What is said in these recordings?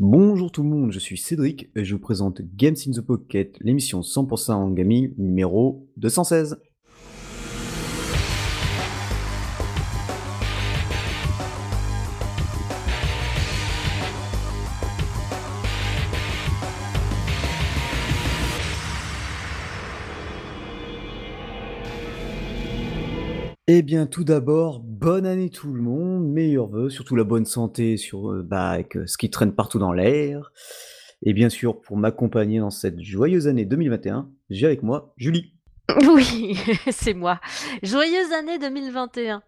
Bonjour tout le monde, je suis Cédric et je vous présente Games in the Pocket, l'émission 100% en gaming numéro 216. Eh bien, tout d'abord, bonne année tout le monde, meilleurs vœux, surtout la bonne santé sur, euh, bah, avec euh, ce qui traîne partout dans l'air. Et bien sûr, pour m'accompagner dans cette joyeuse année 2021, j'ai avec moi Julie. Oui, c'est moi. Joyeuse année 2021.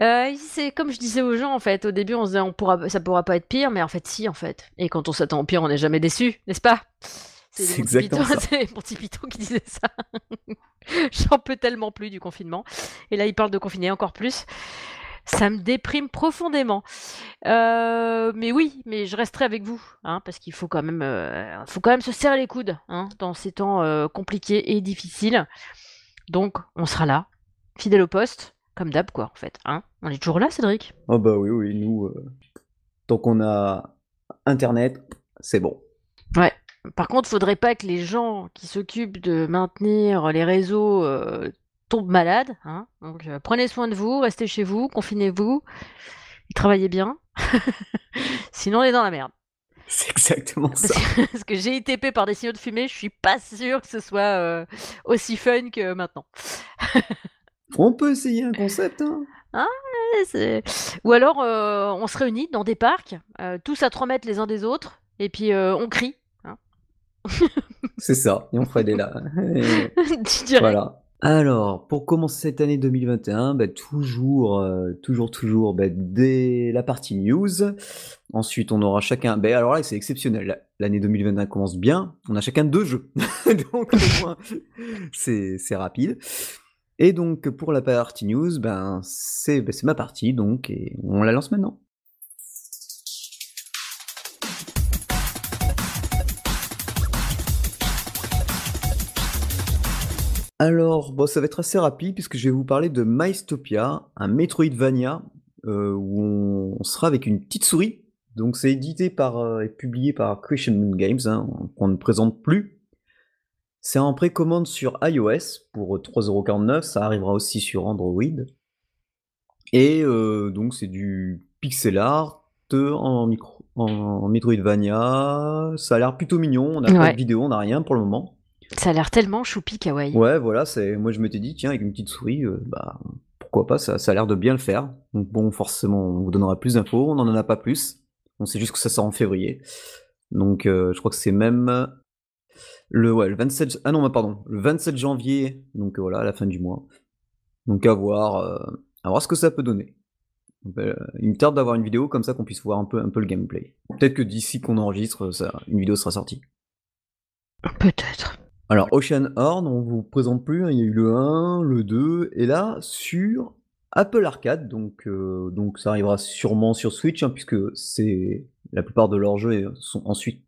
Euh, c'est comme je disais aux gens en fait. Au début, on se disait on pourra, ça pourra pas être pire, mais en fait, si en fait. Et quand on s'attend au pire, on n'est jamais déçu, n'est-ce pas? C'est exactement ça. C'est mon petit piton qui disait ça. J'en peux tellement plus du confinement. Et là, il parle de confiner encore plus. Ça me déprime profondément. Euh, mais oui, mais je resterai avec vous, hein, parce qu'il faut quand même, euh, faut quand même se serrer les coudes hein, dans ces temps euh, compliqués et difficiles. Donc, on sera là, fidèle au poste, comme d'hab, quoi, en fait. Hein. On est toujours là, Cédric? Oh bah oui, oui, nous, tant qu'on a Internet, c'est bon. Ouais. Par contre, faudrait pas que les gens qui s'occupent de maintenir les réseaux euh, tombent malades. Hein. Donc, euh, prenez soin de vous, restez chez vous, confinez-vous, travaillez bien. Sinon, on est dans la merde. C'est exactement Parce ça. que, parce que j'ai été tapé par des signaux de fumée, je suis pas sûre que ce soit euh, aussi fun que maintenant. On peut essayer un concept, hein. C'est- Ou alors, on se réunit dans des parcs, tous à 3 mètres les uns des autres, et puis on crie. C'est ça, et on ferait des là. Et. Voilà. Alors, pour commencer cette année 2021, bah, toujours, euh, toujours, toujours, bah, dès la partie news. Ensuite, on aura chacun. bah, alors là, c'est exceptionnel. L'année 2021 commence bien. On a chacun deux jeux. donc, au moins, c'est c'est rapide. Et donc, pour la partie news, ben, c'est ben, c'est ma partie, donc, et on la lance maintenant. Alors, bon, ça va être assez rapide puisque je vais vous parler de Mystopia, un Metroidvania euh, où on, on sera avec une petite souris. Donc, c'est édité par euh, et publié par Christian Moon Games, hein, qu'on ne présente plus. C'est en précommande sur iOS pour 3,49€. Ça arrivera aussi sur Android. Et euh, donc, c'est du pixel art en, micro, en Metroidvania. Ça a l'air plutôt mignon. On n'a pas de vidéo, on n'a rien pour le moment. Ça a l'air tellement choupi kawaii. Ouais, voilà, c'est moi je m'étais dit tiens avec une petite souris, euh, bah pourquoi pas, ça, ça a l'air de bien le faire. Donc bon, forcément, on vous donnera plus d'infos, on n'en en a pas plus. On sait juste que ça sort en février. Donc euh, je crois que c'est même le ouais, le 27 ah non, bah, pardon, le 27 janvier. Donc euh, voilà, à la fin du mois. Donc à voir à voir ce que ça peut donner. Il me tarde d'avoir une vidéo comme ça qu'on puisse voir un peu un peu le gameplay. Peut-être que d'ici qu'on enregistre, ça une vidéo sera sortie. Peut-être. Alors, Ocean Horn, on vous présente plus, hein, il y a eu le 1, le 2, et là, sur Apple Arcade, donc, euh, donc ça arrivera sûrement sur Switch, hein, puisque c'est la plupart de leurs jeux sont ensuite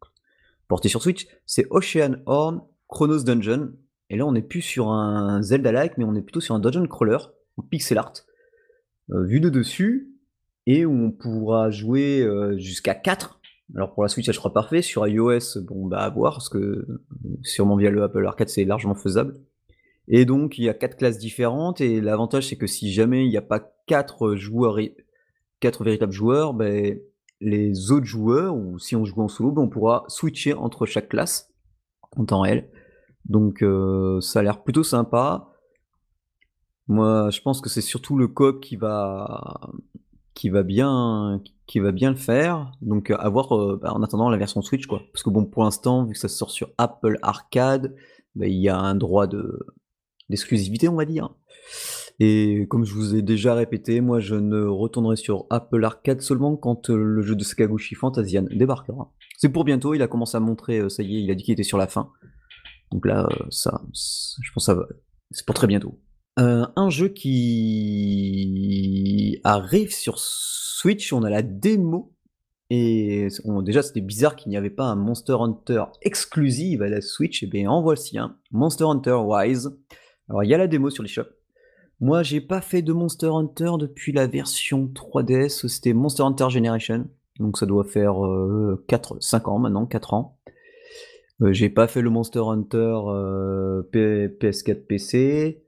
portés sur Switch, c'est Ocean Horn Chronos Dungeon, et là on n'est plus sur un Zelda-like, mais on est plutôt sur un dungeon crawler, en pixel art, euh, vu de dessus, et où on pourra jouer euh, jusqu'à 4. Alors pour la Switch, ça sera parfait. Sur iOS, bon bah à voir, parce que sûrement via le Apple Arcade, c'est largement faisable. Et donc, il y a quatre classes différentes, et l'avantage, c'est que si jamais il n'y a pas quatre joueurs, quatre véritables joueurs, ben, les autres joueurs, ou si on joue en solo, ben, on pourra switcher entre chaque classe en temps réel. Donc, euh, ça a l'air plutôt sympa. Moi, je pense que c'est surtout le coop qui va, qui va bien, qui va bien le faire. Donc, à voir euh, bah, en attendant la version Switch, quoi. Parce que bon, pour l'instant, vu que ça sort sur Apple Arcade, bah, il y a un droit de d'exclusivité, on va dire. Et comme je vous ai déjà répété, moi, je ne retournerai sur Apple Arcade seulement quand euh, le jeu de Sakaguchi Fantasian débarquera. C'est pour bientôt. Il a commencé à montrer, euh, ça y est, il a dit qu'il était sur la fin. Donc là, euh, ça, ça- je pense que ça va. C'est pour très bientôt. Euh, un jeu qui arrive sur Switch, on a la démo. Et déjà, c'était bizarre qu'il n'y avait pas un Monster Hunter exclusive à la Switch. Et bien, en voici un. Monster Hunter Wise. Alors, il y a la démo sur les shops. Moi, j'ai pas fait de Monster Hunter depuis la version 3DS. C'était Monster Hunter Generation. donc ça doit faire 4, 5 ans maintenant, 4 ans. j'ai pas fait le Monster Hunter PS4 PC.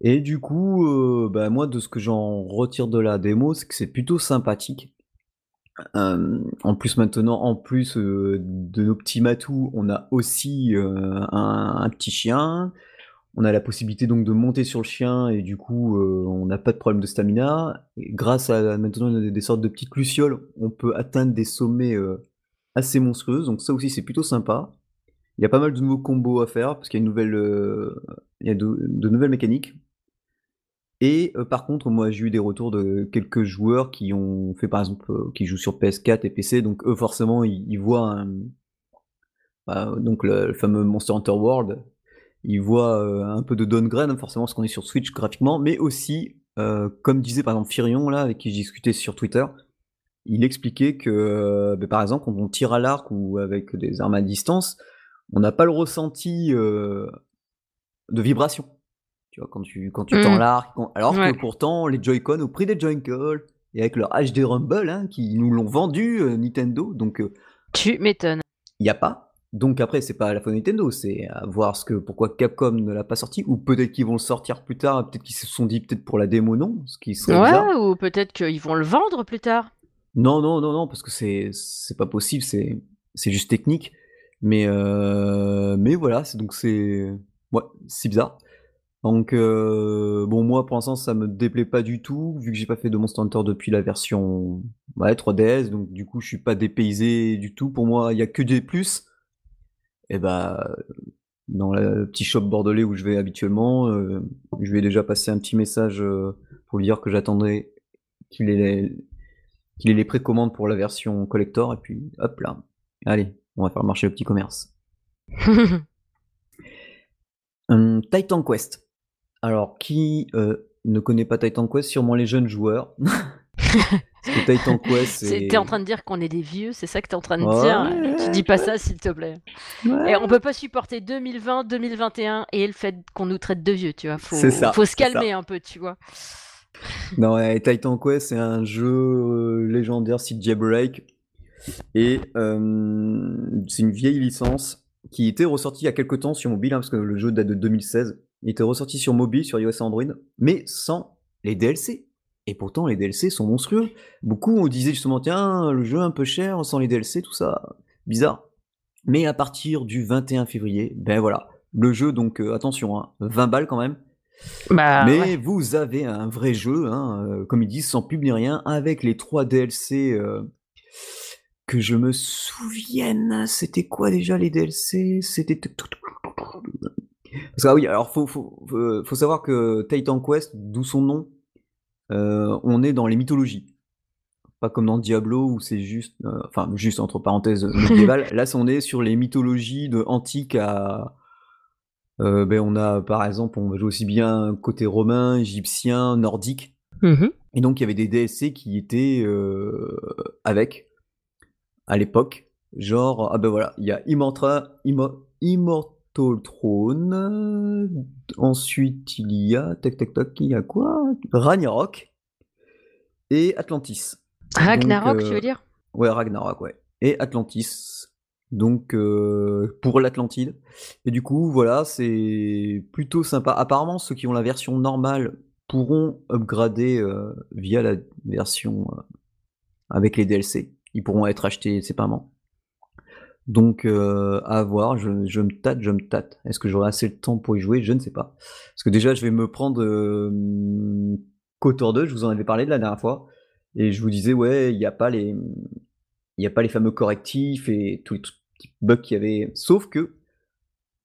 Et du coup, bah, moi, de ce que j'en retire de la démo, c'est que c'est plutôt sympathique. en plus maintenant, en plus de nos petits matous, on a aussi un, petit chien. On a la possibilité donc de monter sur le chien et du coup, on n'a pas de problème de stamina. grâce à maintenant des, sortes de petites lucioles, on peut atteindre des sommets assez monstrueux. Donc ça aussi, c'est plutôt sympa. Il y a pas mal de nouveaux combos à faire parce qu'il y a une nouvelle, il y a de nouvelles mécaniques. Et par contre, moi, j'ai eu des retours de quelques joueurs qui ont fait, par exemple, qui jouent sur PS4 et PC, donc eux, forcément, ils, voient bah, donc le, fameux Monster Hunter World, ils voient un peu de downgrade, hein, forcément, parce qu'on est sur Switch graphiquement, mais aussi, comme disait par exemple Firion, là, avec qui j'ai discuté sur Twitter, il expliquait que, bah, par exemple, quand on tire à l'arc ou avec des armes à distance, on n'a pas le ressenti de vibration. Tu vois, quand tu, quand tu mmh. t'enlarques. Alors que pourtant, les Joy-Con, au prix des Joy-Con, et avec leur HD Rumble, hein, qui nous l'ont vendu, euh, Nintendo, donc. Euh, tu m'étonnes. Il n'y a pas. Donc après, c'est pas la faute Nintendo, c'est à voir ce que, pourquoi Capcom ne l'a pas sorti, ou peut-être qu'ils vont le sortir plus tard, peut-être qu'ils se sont dit peut-être pour la démo non, ce qui serait Ouais, ou peut-être qu'ils vont le vendre plus tard. Non, non, non, non, parce que c'est, c'est pas possible, c'est, c'est juste technique. Mais, euh, mais voilà, c'est donc c'est, ouais, c'est bizarre. Donc, euh, bon, moi, pour l'instant, ça me déplaît pas du tout, vu que j'ai pas fait de Monster Hunter depuis la version ouais, 3DS, donc du coup, je suis pas dépaysé du tout. Pour moi, il y a que des plus. Et bah, dans le petit shop bordelais où je vais habituellement, euh, je vais déjà passer un petit message euh, pour lui dire que j'attendrai qu'il ait les, qu'il ait les précommandes pour la version collector, et puis hop là. Allez, on va faire marcher le petit commerce. Hum, Titan Quest. Alors, qui euh, ne connaît pas Titan Quest Sûrement les jeunes joueurs. Parce que Titan Quest. T'es en train de dire qu'on est des vieux, c'est ça que t'es en train de dire Tu dis pas ça, s'il te plaît. Et on peut pas supporter 2020, 2021 et le fait qu'on nous traite de vieux, tu vois. Faut, ça, faut se calmer un peu, tu vois. Non, Titan Quest, c'est un jeu euh, légendaire site Jailbreak. Et euh, c'est une vieille licence qui était ressortie il y a quelques temps sur mobile, hein, parce que le jeu date de 2016. Il était ressorti sur mobile, sur iOS et Android, mais sans les DLC. Et pourtant, les DLC sont monstrueux. Beaucoup disait justement, tiens, le jeu un peu cher, sans les DLC, tout ça, bizarre. Mais à partir du 21 février, ben voilà, le jeu, donc euh, attention, 20 hein, balles quand même. Bah, mais vous avez un vrai jeu, hein, euh, comme ils disent, sans pub ni rien, avec les trois DLC euh, que je me souvienne. C'était quoi déjà les DLC C'était parce que ah oui, alors faut, faut, faut, savoir que Titan Quest, d'où son nom, euh, on est dans les mythologies. Pas comme dans Diablo où c'est juste, euh, enfin juste entre parenthèses médiéval. Là, on est sur les mythologies de antiques à. Euh, ben, on a par exemple, on va jouer aussi bien côté romain, égyptien, nordique. Mmh Et donc il y avait des DLC qui étaient avec à l'époque, genre ah ben voilà, il y a Immortal, Immortal Throne. Ensuite, il y a. Tac, tac, tac, il y a quoi? Ragnarok. Et Atlantis. Ragnarok, tu veux euh, dire Ouais, Ragnarok, ouais. Et Atlantis. Donc, euh, pour l'Atlantide. Et du coup, voilà, c'est plutôt sympa. Apparemment, ceux qui ont la version normale pourront upgrader euh, via la version avec les DLC. Ils pourront être achetés séparément. Donc euh, à voir, je, me tâte, je me tâte. Est-ce que j'aurai assez de temps pour y jouer? Je ne sais pas. Parce que déjà, je vais me prendre euh, Kotor 2, je vous en avais parlé de la dernière fois, et je vous disais, ouais, il n'y a pas les. Il a pas les fameux correctifs et tous les petits bugs qu'il y avait. Sauf que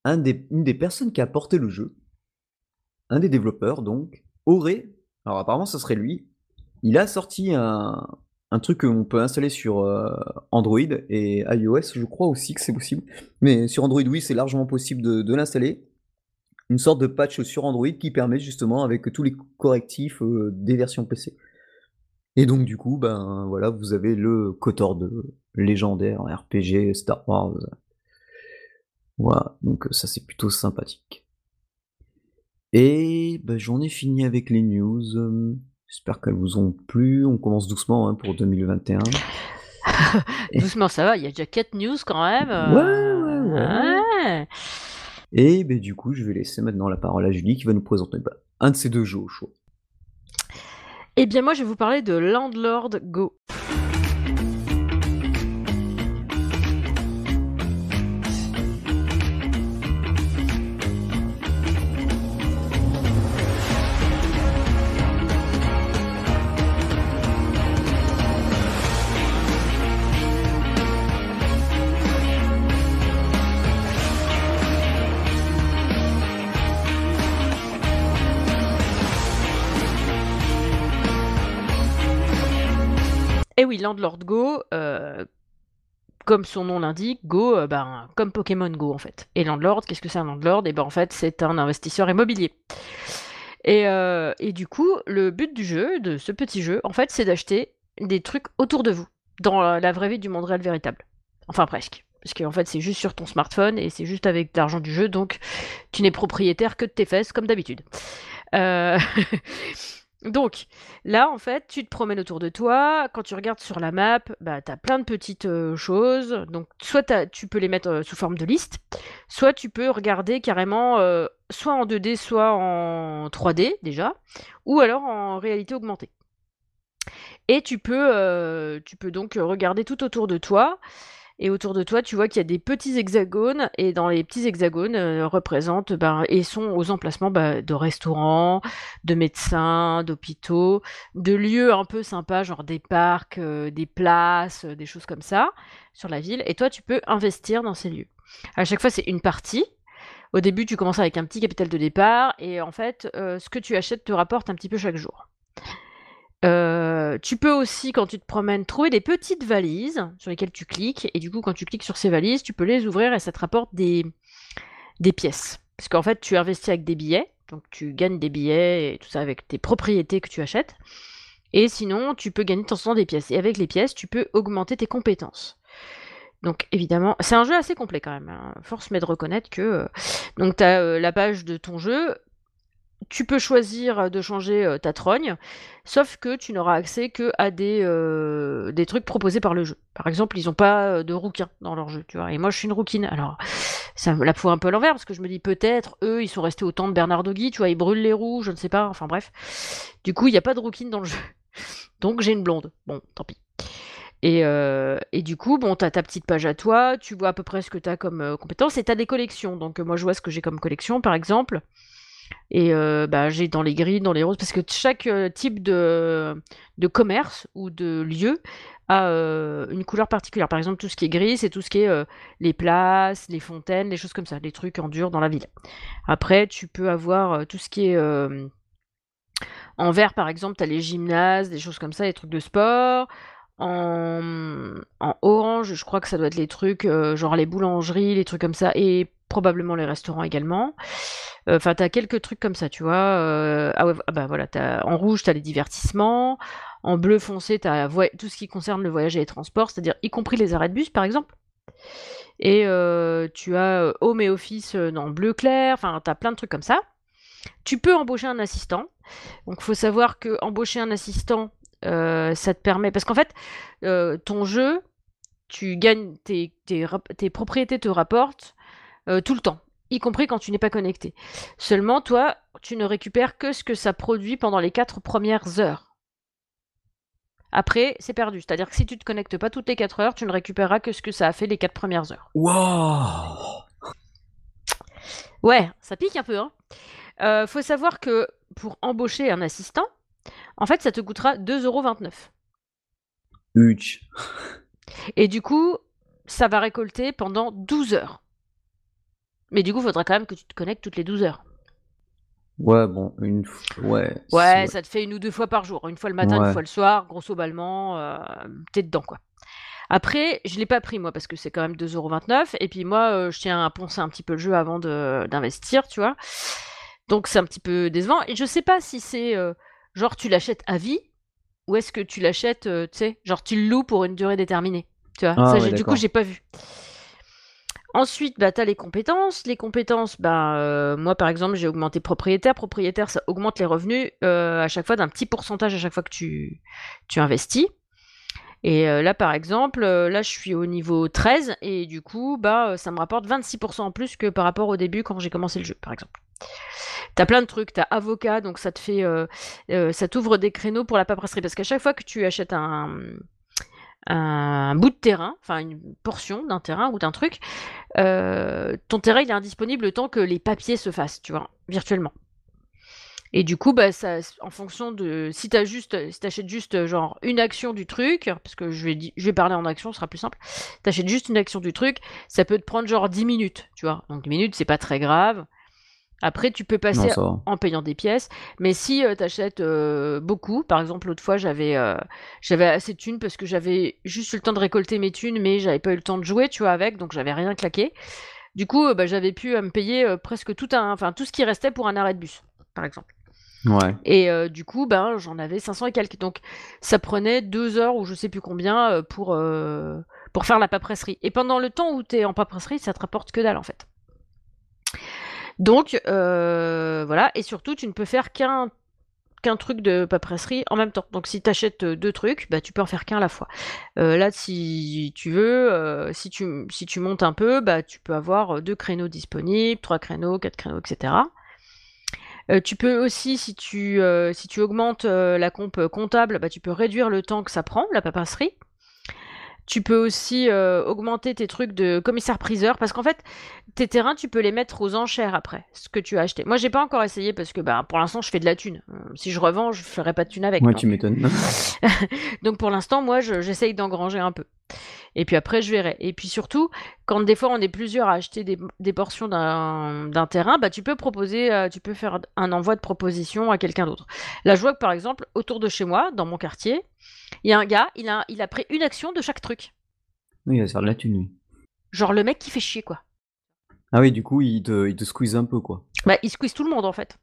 une des personnes qui a porté le jeu, un des développeurs donc, aurait, alors apparemment ce serait lui, il a sorti un, un truc qu'on peut installer sur euh, Android et iOS, je crois aussi que c'est possible. Mais sur Android, oui, c'est largement possible de, l'installer. Une sorte de patch sur Android qui permet justement, avec tous les correctifs euh, des versions PC. Et donc, du coup, ben voilà, vous avez le Kotor 2, légendaire RPG Star Wars. Voilà, donc ça c'est plutôt sympathique. Et ben, j'en ai fini avec les news. J'espère qu'elles vous ont plu. On commence doucement hein, pour 2021. Doucement, ça va. Il y a déjà 4 news quand même. Ouais, ouais, ouais. Et ben, du coup, je vais laisser maintenant la parole à Julie qui va nous présenter bah, un de ces deux jeux au choix. Eh bien, moi, je vais vous parler de Landlord Go. Oui, Landlord Go, euh, comme son nom l'indique, Go, euh, ben, comme Pokémon Go en fait. Et Landlord, qu'est-ce que c'est un Landlord Et ben en fait, c'est un investisseur immobilier. Et, euh, et, du coup, le but du jeu, de ce petit jeu, en fait, c'est d'acheter des trucs autour de vous, dans la vraie vie du monde réel véritable. Enfin, presque. Parce qu'en fait, c'est juste sur ton smartphone et c'est juste avec l'argent du jeu, donc tu n'es propriétaire que de tes fesses, comme d'habitude. Donc, là, en fait, tu te promènes autour de toi. Quand tu regardes sur la map, bah, tu as plein de petites euh, choses. Donc, soit tu peux les mettre euh, sous forme de liste, soit tu peux regarder carrément euh, soit en 2D, soit en 3D déjà, ou alors en réalité augmentée. Et tu peux, tu peux donc regarder tout autour de toi. Et autour de toi, tu vois qu'il y a des petits hexagones, et dans les petits hexagones euh, représentent ben, et sont aux emplacements ben, de restaurants, de médecins, d'hôpitaux, de lieux un peu sympas, genre des parcs, euh, des places, euh, des choses comme ça, sur la ville. Et toi, tu peux investir dans ces lieux. À chaque fois, c'est une partie. Au début, tu commences avec un petit capital de départ, et en fait, ce que tu achètes te rapporte un petit peu chaque jour. Euh, tu peux aussi, quand tu te promènes, trouver des petites valises sur lesquelles tu cliques. Et du coup, quand tu cliques sur ces valises, tu peux les ouvrir et ça te rapporte des, pièces. Parce qu'en fait, tu investis avec des billets. Donc tu gagnes des billets et tout ça avec tes propriétés que tu achètes. Et sinon, tu peux gagner de temps en temps des pièces. Et avec les pièces, tu peux augmenter tes compétences. Donc évidemment, c'est un jeu assez complet quand même. Hein. Force m'est de reconnaître que... Euh, donc tu as euh, la page de ton jeu, tu peux choisir de changer ta trogne, sauf que tu n'auras accès que à des, des trucs proposés par le jeu. Par exemple, ils n'ont pas de rouquins dans leur jeu, tu vois. Et moi, je suis une rouquine. Alors, ça me la fout un peu à l'envers, parce que je me dis peut-être, eux, ils sont restés au temps de Bernard Dogui, tu vois, ils brûlent les roues, je ne sais pas, enfin bref. Du coup, il n'y a pas de rouquine dans le jeu. Donc, j'ai une blonde. Bon, tant pis. Et, et, du coup, bon, t'as ta petite page à toi, tu vois à peu près ce que t'as comme compétences, et t'as des collections. Donc, moi, je vois ce que j'ai comme collection, par exemple. Et euh, bah, j'ai dans les gris, dans les roses, parce que chaque euh, type de, commerce ou de lieu a euh, une couleur particulière. Par exemple, tout ce qui est gris, c'est tout ce qui est les places, les fontaines, les choses comme ça, les trucs en dans la ville. Après, tu peux avoir tout ce qui est en vert, par exemple, tu as les gymnases, des choses comme ça, les trucs de sport. En, en orange, je crois que ça doit être les trucs, genre les boulangeries, les trucs comme ça, et probablement les restaurants également. Enfin, tu as quelques trucs comme ça, tu vois. Euh, ah, ouais, ah bah voilà, as, en rouge, tu as les divertissements. En bleu foncé, tu as tout ce qui concerne le voyage et les transports, c'est-à-dire y compris les arrêts de bus, par exemple. Et euh, tu as euh, home et office en bleu clair. Enfin, tu as plein de trucs comme ça. Tu peux embaucher un assistant. Donc, il faut savoir que embaucher un assistant, ça te permet. Parce qu'en fait, ton jeu, tu gagnes tes, tes propriétés te rapportent tout le temps y compris quand tu n'es pas connecté. Seulement, toi, tu ne récupères que ce que ça produit pendant les quatre premières heures. Après, c'est perdu. C'est-à-dire que si tu ne te connectes pas toutes les 4 heures, tu ne récupéreras que ce que ça a fait les 4 premières heures. Waouh Ouais, ça pique un peu. Hein. Euh, faut savoir que pour embaucher un assistant, en fait, ça te coûtera 2,29€. Huge. Et du coup, ça va récolter pendant 12 heures. Mais du coup, il faudra quand même que tu te connectes toutes les 12 heures. Ouais, bon, une fois. Ouais, ouais, ça te fait une ou deux fois par jour. Une fois le matin, une fois le soir, grosso ballement, euh, t'es dedans, quoi. Après, je l'ai pas pris, moi, parce que c'est quand même 2,29€. Et puis, moi, euh, je tiens à poncer un petit peu le jeu avant d'investir, tu vois. Donc, c'est un petit peu décevant. Et je sais pas si c'est euh, genre tu l'achètes à vie ou est-ce que tu l'achètes, tu sais, genre tu le loues pour une durée déterminée. Tu vois, ah, ça, du coup, j'ai pas vu. Ensuite, bah, tu as les compétences. Les compétences, bah, moi par exemple, j'ai augmenté propriétaire. Propriétaire, ça augmente les revenus à chaque fois d'un petit pourcentage à chaque fois que tu, investis. Et là, par exemple, là, je suis au niveau 13 et du coup, bah, ça me rapporte 26% en plus que par rapport au début quand j'ai commencé le jeu, par exemple. T'as plein de trucs, t'as avocat, donc ça te fait, ça t'ouvre des créneaux pour la paperasserie parce qu'à chaque fois que tu achètes un, un bout de terrain, enfin une portion d'un terrain ou d'un truc, ton terrain il est indisponible le temps que les papiers se fassent, tu vois, virtuellement. Et du coup, bah, ça, en fonction de si tu juste, si achètes juste genre une action du truc, parce que je vais, je vais parler en action, ce sera plus simple. Tu achètes juste une action du truc, ça peut te prendre genre 10 minutes, tu vois. Donc 10 minutes, c'est pas très grave. Après, tu peux passer en payant des pièces. Mais si tu achètes beaucoup, par exemple, l'autre fois, j'avais j'avais assez de thunes parce que j'avais juste eu le temps de récolter mes thunes, mais j'avais pas eu le temps de jouer, tu vois, avec, donc j'avais rien claqué. Du coup, bah, j'avais pu me payer presque tout un, enfin tout ce qui restait pour un arrêt de bus, par exemple. Ouais. Et du coup, ben, j'en avais 500 et quelques. Donc, ça prenait deux heures ou je sais plus combien pour, pour faire la paperasserie. Et pendant le temps où tu es en paperasserie, ça te rapporte que dalle en fait. Donc, voilà. Et surtout, tu ne peux faire qu'un qu'un truc de paperasserie en même temps. Donc si tu achètes deux trucs, bah, tu peux en faire qu'un à la fois. là, si tu veux, si, tu, si tu montes un peu, bah, tu peux avoir deux créneaux disponibles, trois créneaux, quatre créneaux, etc. Euh, tu peux aussi, si tu, euh, si tu augmentes euh, la comp comptable, bah, tu peux réduire le temps que ça prend, la paperasserie. Tu peux aussi augmenter tes trucs de commissaire-priseur parce qu'en fait, tes terrains, tu peux les mettre aux enchères après, ce que tu as acheté. Moi, j'ai pas encore essayé parce que bah, pour l'instant, je fais de la thune. Si je revends, je ferai pas de thune avec. Moi, tu m'étonnes. donc pour l'instant, moi, j'essaye d'engranger un peu. Et puis après, je verrai. Et puis surtout, quand des fois on est plusieurs à acheter des, portions d'un terrain, bah, tu peux proposer, euh, tu peux faire un envoi de proposition à quelqu'un d'autre. Là, je vois que par exemple, autour de chez moi, dans mon quartier, il y a un gars, il a, il a pris une action de chaque truc. Oui, il va se faire de la thune, Genre le mec qui fait chier, quoi. Ah oui, du coup, il te, il te squeeze un peu, quoi. Bah, il squeeze tout le monde, en fait.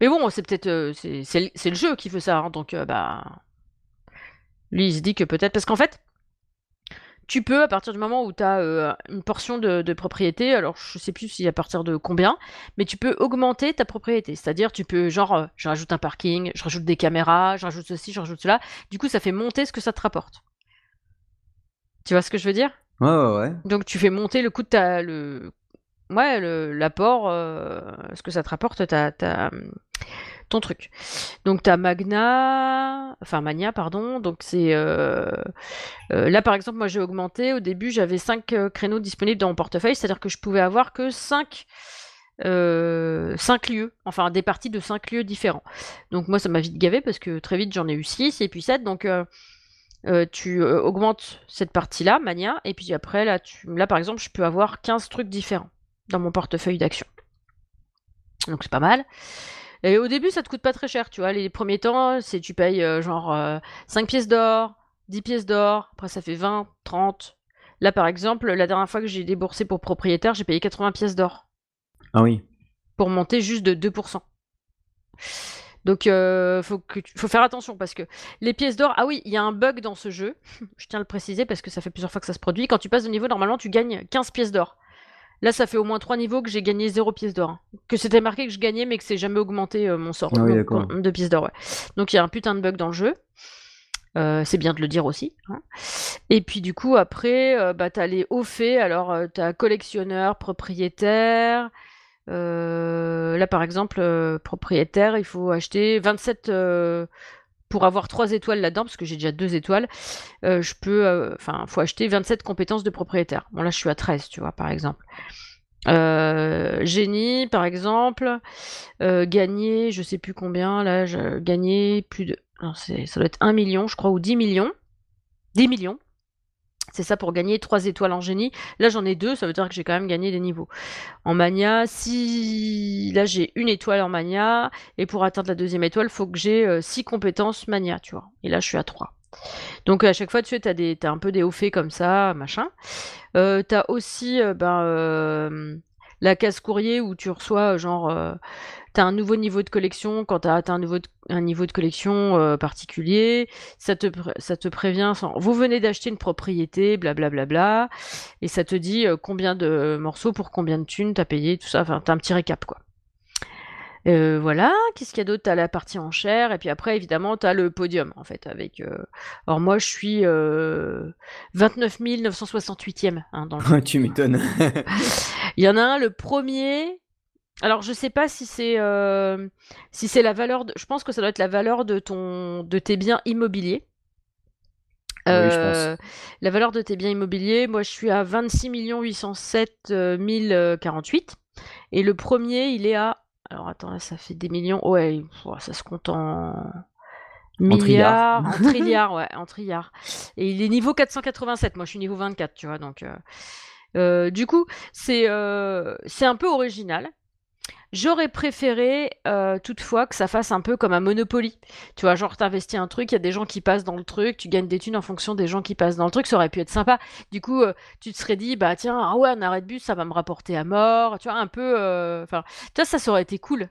Mais bon, c'est peut-être. Euh, c'est le jeu qui fait ça, hein, donc, euh, bah. Lui, il se dit que peut-être. Parce qu'en fait, tu peux, à partir du moment où tu as euh, une portion de, propriété, alors je sais plus si à partir de combien, mais tu peux augmenter ta propriété. C'est-à-dire, tu peux, genre, euh, je rajoute un parking, je rajoute des caméras, je rajoute ceci, je rajoute cela. Du coup, ça fait monter ce que ça te rapporte. Tu vois ce que je veux dire? Ouais, ouais, ouais. Donc, tu fais monter le coût de ta. Le... Ouais, l'apport, euh, ce que ça te rapporte, ta, ta, ton truc. Donc tu as Magna, enfin Mania, pardon. Donc c'est euh, euh, là par exemple, moi j'ai augmenté. Au début, j'avais 5 euh, créneaux disponibles dans mon portefeuille, c'est-à-dire que je pouvais avoir que 5 5 lieux, enfin des parties de 5 lieux différents. Donc moi ça m'a vite gavé parce que très vite j'en ai eu 6 et puis 7. Donc tu augmentes cette partie-là, Mania, et puis après là, là par exemple je peux avoir 15 trucs différents dans mon portefeuille d'action. Donc c'est pas mal. Et au début, ça te coûte pas très cher, tu vois. Les premiers temps, c'est tu payes euh, genre 5 euh, pièces d'or, 10 pièces d'or, après ça fait 20, 30. Là, par exemple, la dernière fois que j'ai déboursé pour propriétaire, j'ai payé 80 pièces d'or. Ah oui. Pour monter juste de 2%. Donc, euh, faut, que faut faire attention parce que les pièces d'or. Ah oui, il y a un bug dans ce jeu. Je tiens à le préciser parce que ça fait plusieurs fois que ça se produit. Quand tu passes de niveau, normalement, tu gagnes 15 pièces d'or. Là, ça fait au moins trois niveaux que j'ai gagné 0 pièces d'or. Que c'était marqué que je gagnais, mais que c'est jamais augmenté euh, mon sort ah de pièces d'or. Donc il y a un putain de bug dans le jeu. Euh, c'est bien de le dire aussi. Hein. Et puis du coup, après, euh, bah, t'as les hauts faits. Alors, tu t'as collectionneur, propriétaire. là, par exemple, propriétaire, il faut acheter 27 pour avoir trois étoiles là-dedans, parce que j'ai déjà deux étoiles, euh, je peux, euh, enfin, faut acheter 27 compétences de propriétaire. Bon, là, je suis à 13, tu vois, par exemple. Euh, génie, par exemple, gagner, je sais plus combien, là, je, gagner plus de. ça doit être 1 million, je crois, ou 10 millions. 10 millions. C'est ça pour gagner 3 étoiles en génie. Là, j'en ai deux, ça veut dire que j'ai quand même gagné des niveaux. En mania, si là j'ai une étoile en mania, et pour atteindre la deuxième étoile, il faut que j'ai 6 euh, compétences mania, tu vois. Et là, je suis à 3. Donc à chaque fois, tu sais, as, des, as un peu des hauts faits comme ça, machin. Euh, tu as aussi euh, ben, la case courrier où tu reçois genre tu as un nouveau niveau de collection quand tu as atteint un, nouveau un niveau de collection euh, particulier. Ça te, ça te prévient, vous venez d'acheter une propriété, blablabla. Bla, bla, bla, et ça te dit euh, combien de morceaux pour combien de thunes tu as payé, tout ça. Enfin, tu as un petit récap, quoi. Euh, voilà, qu'est-ce qu'il y a d'autre? T'as la partie enchère, et puis après, évidemment, t'as le podium, en fait, avec... Euh... Alors moi, je suis euh... 29 968e hein, dans le... tu m'étonnes. Il y en a un, le premier... Alors, je sais pas si c'est euh... si c'est la valeur... De... Je pense que ça doit être la valeur de, ton... de tes biens immobiliers. Oui, je pense. Euh, la valeur de tes biens immobiliers, moi je suis à 26 807 048 et le premier il est à alors attends, là, ça fait des millions. Ouais, ça se compte en milliards, en trilliards, ouais, en trilliards. Et il est niveau 487. Moi, je suis niveau 24, tu vois. Donc, euh, euh, du coup, c'est euh, c'est un peu original. J'aurais préféré euh, toutefois que ça fasse un peu comme un Monopoly. Tu vois, genre t'investis un truc, il y a des gens qui passent dans le truc, tu gagnes des thunes en fonction des gens qui passent dans le truc, ça aurait pu être sympa. Du coup, euh, tu te serais dit, bah tiens, ah ouais, un arrêt de bus, ça va me rapporter à mort. Tu vois, un peu. Euh, tu vois, ça, ça aurait été cool.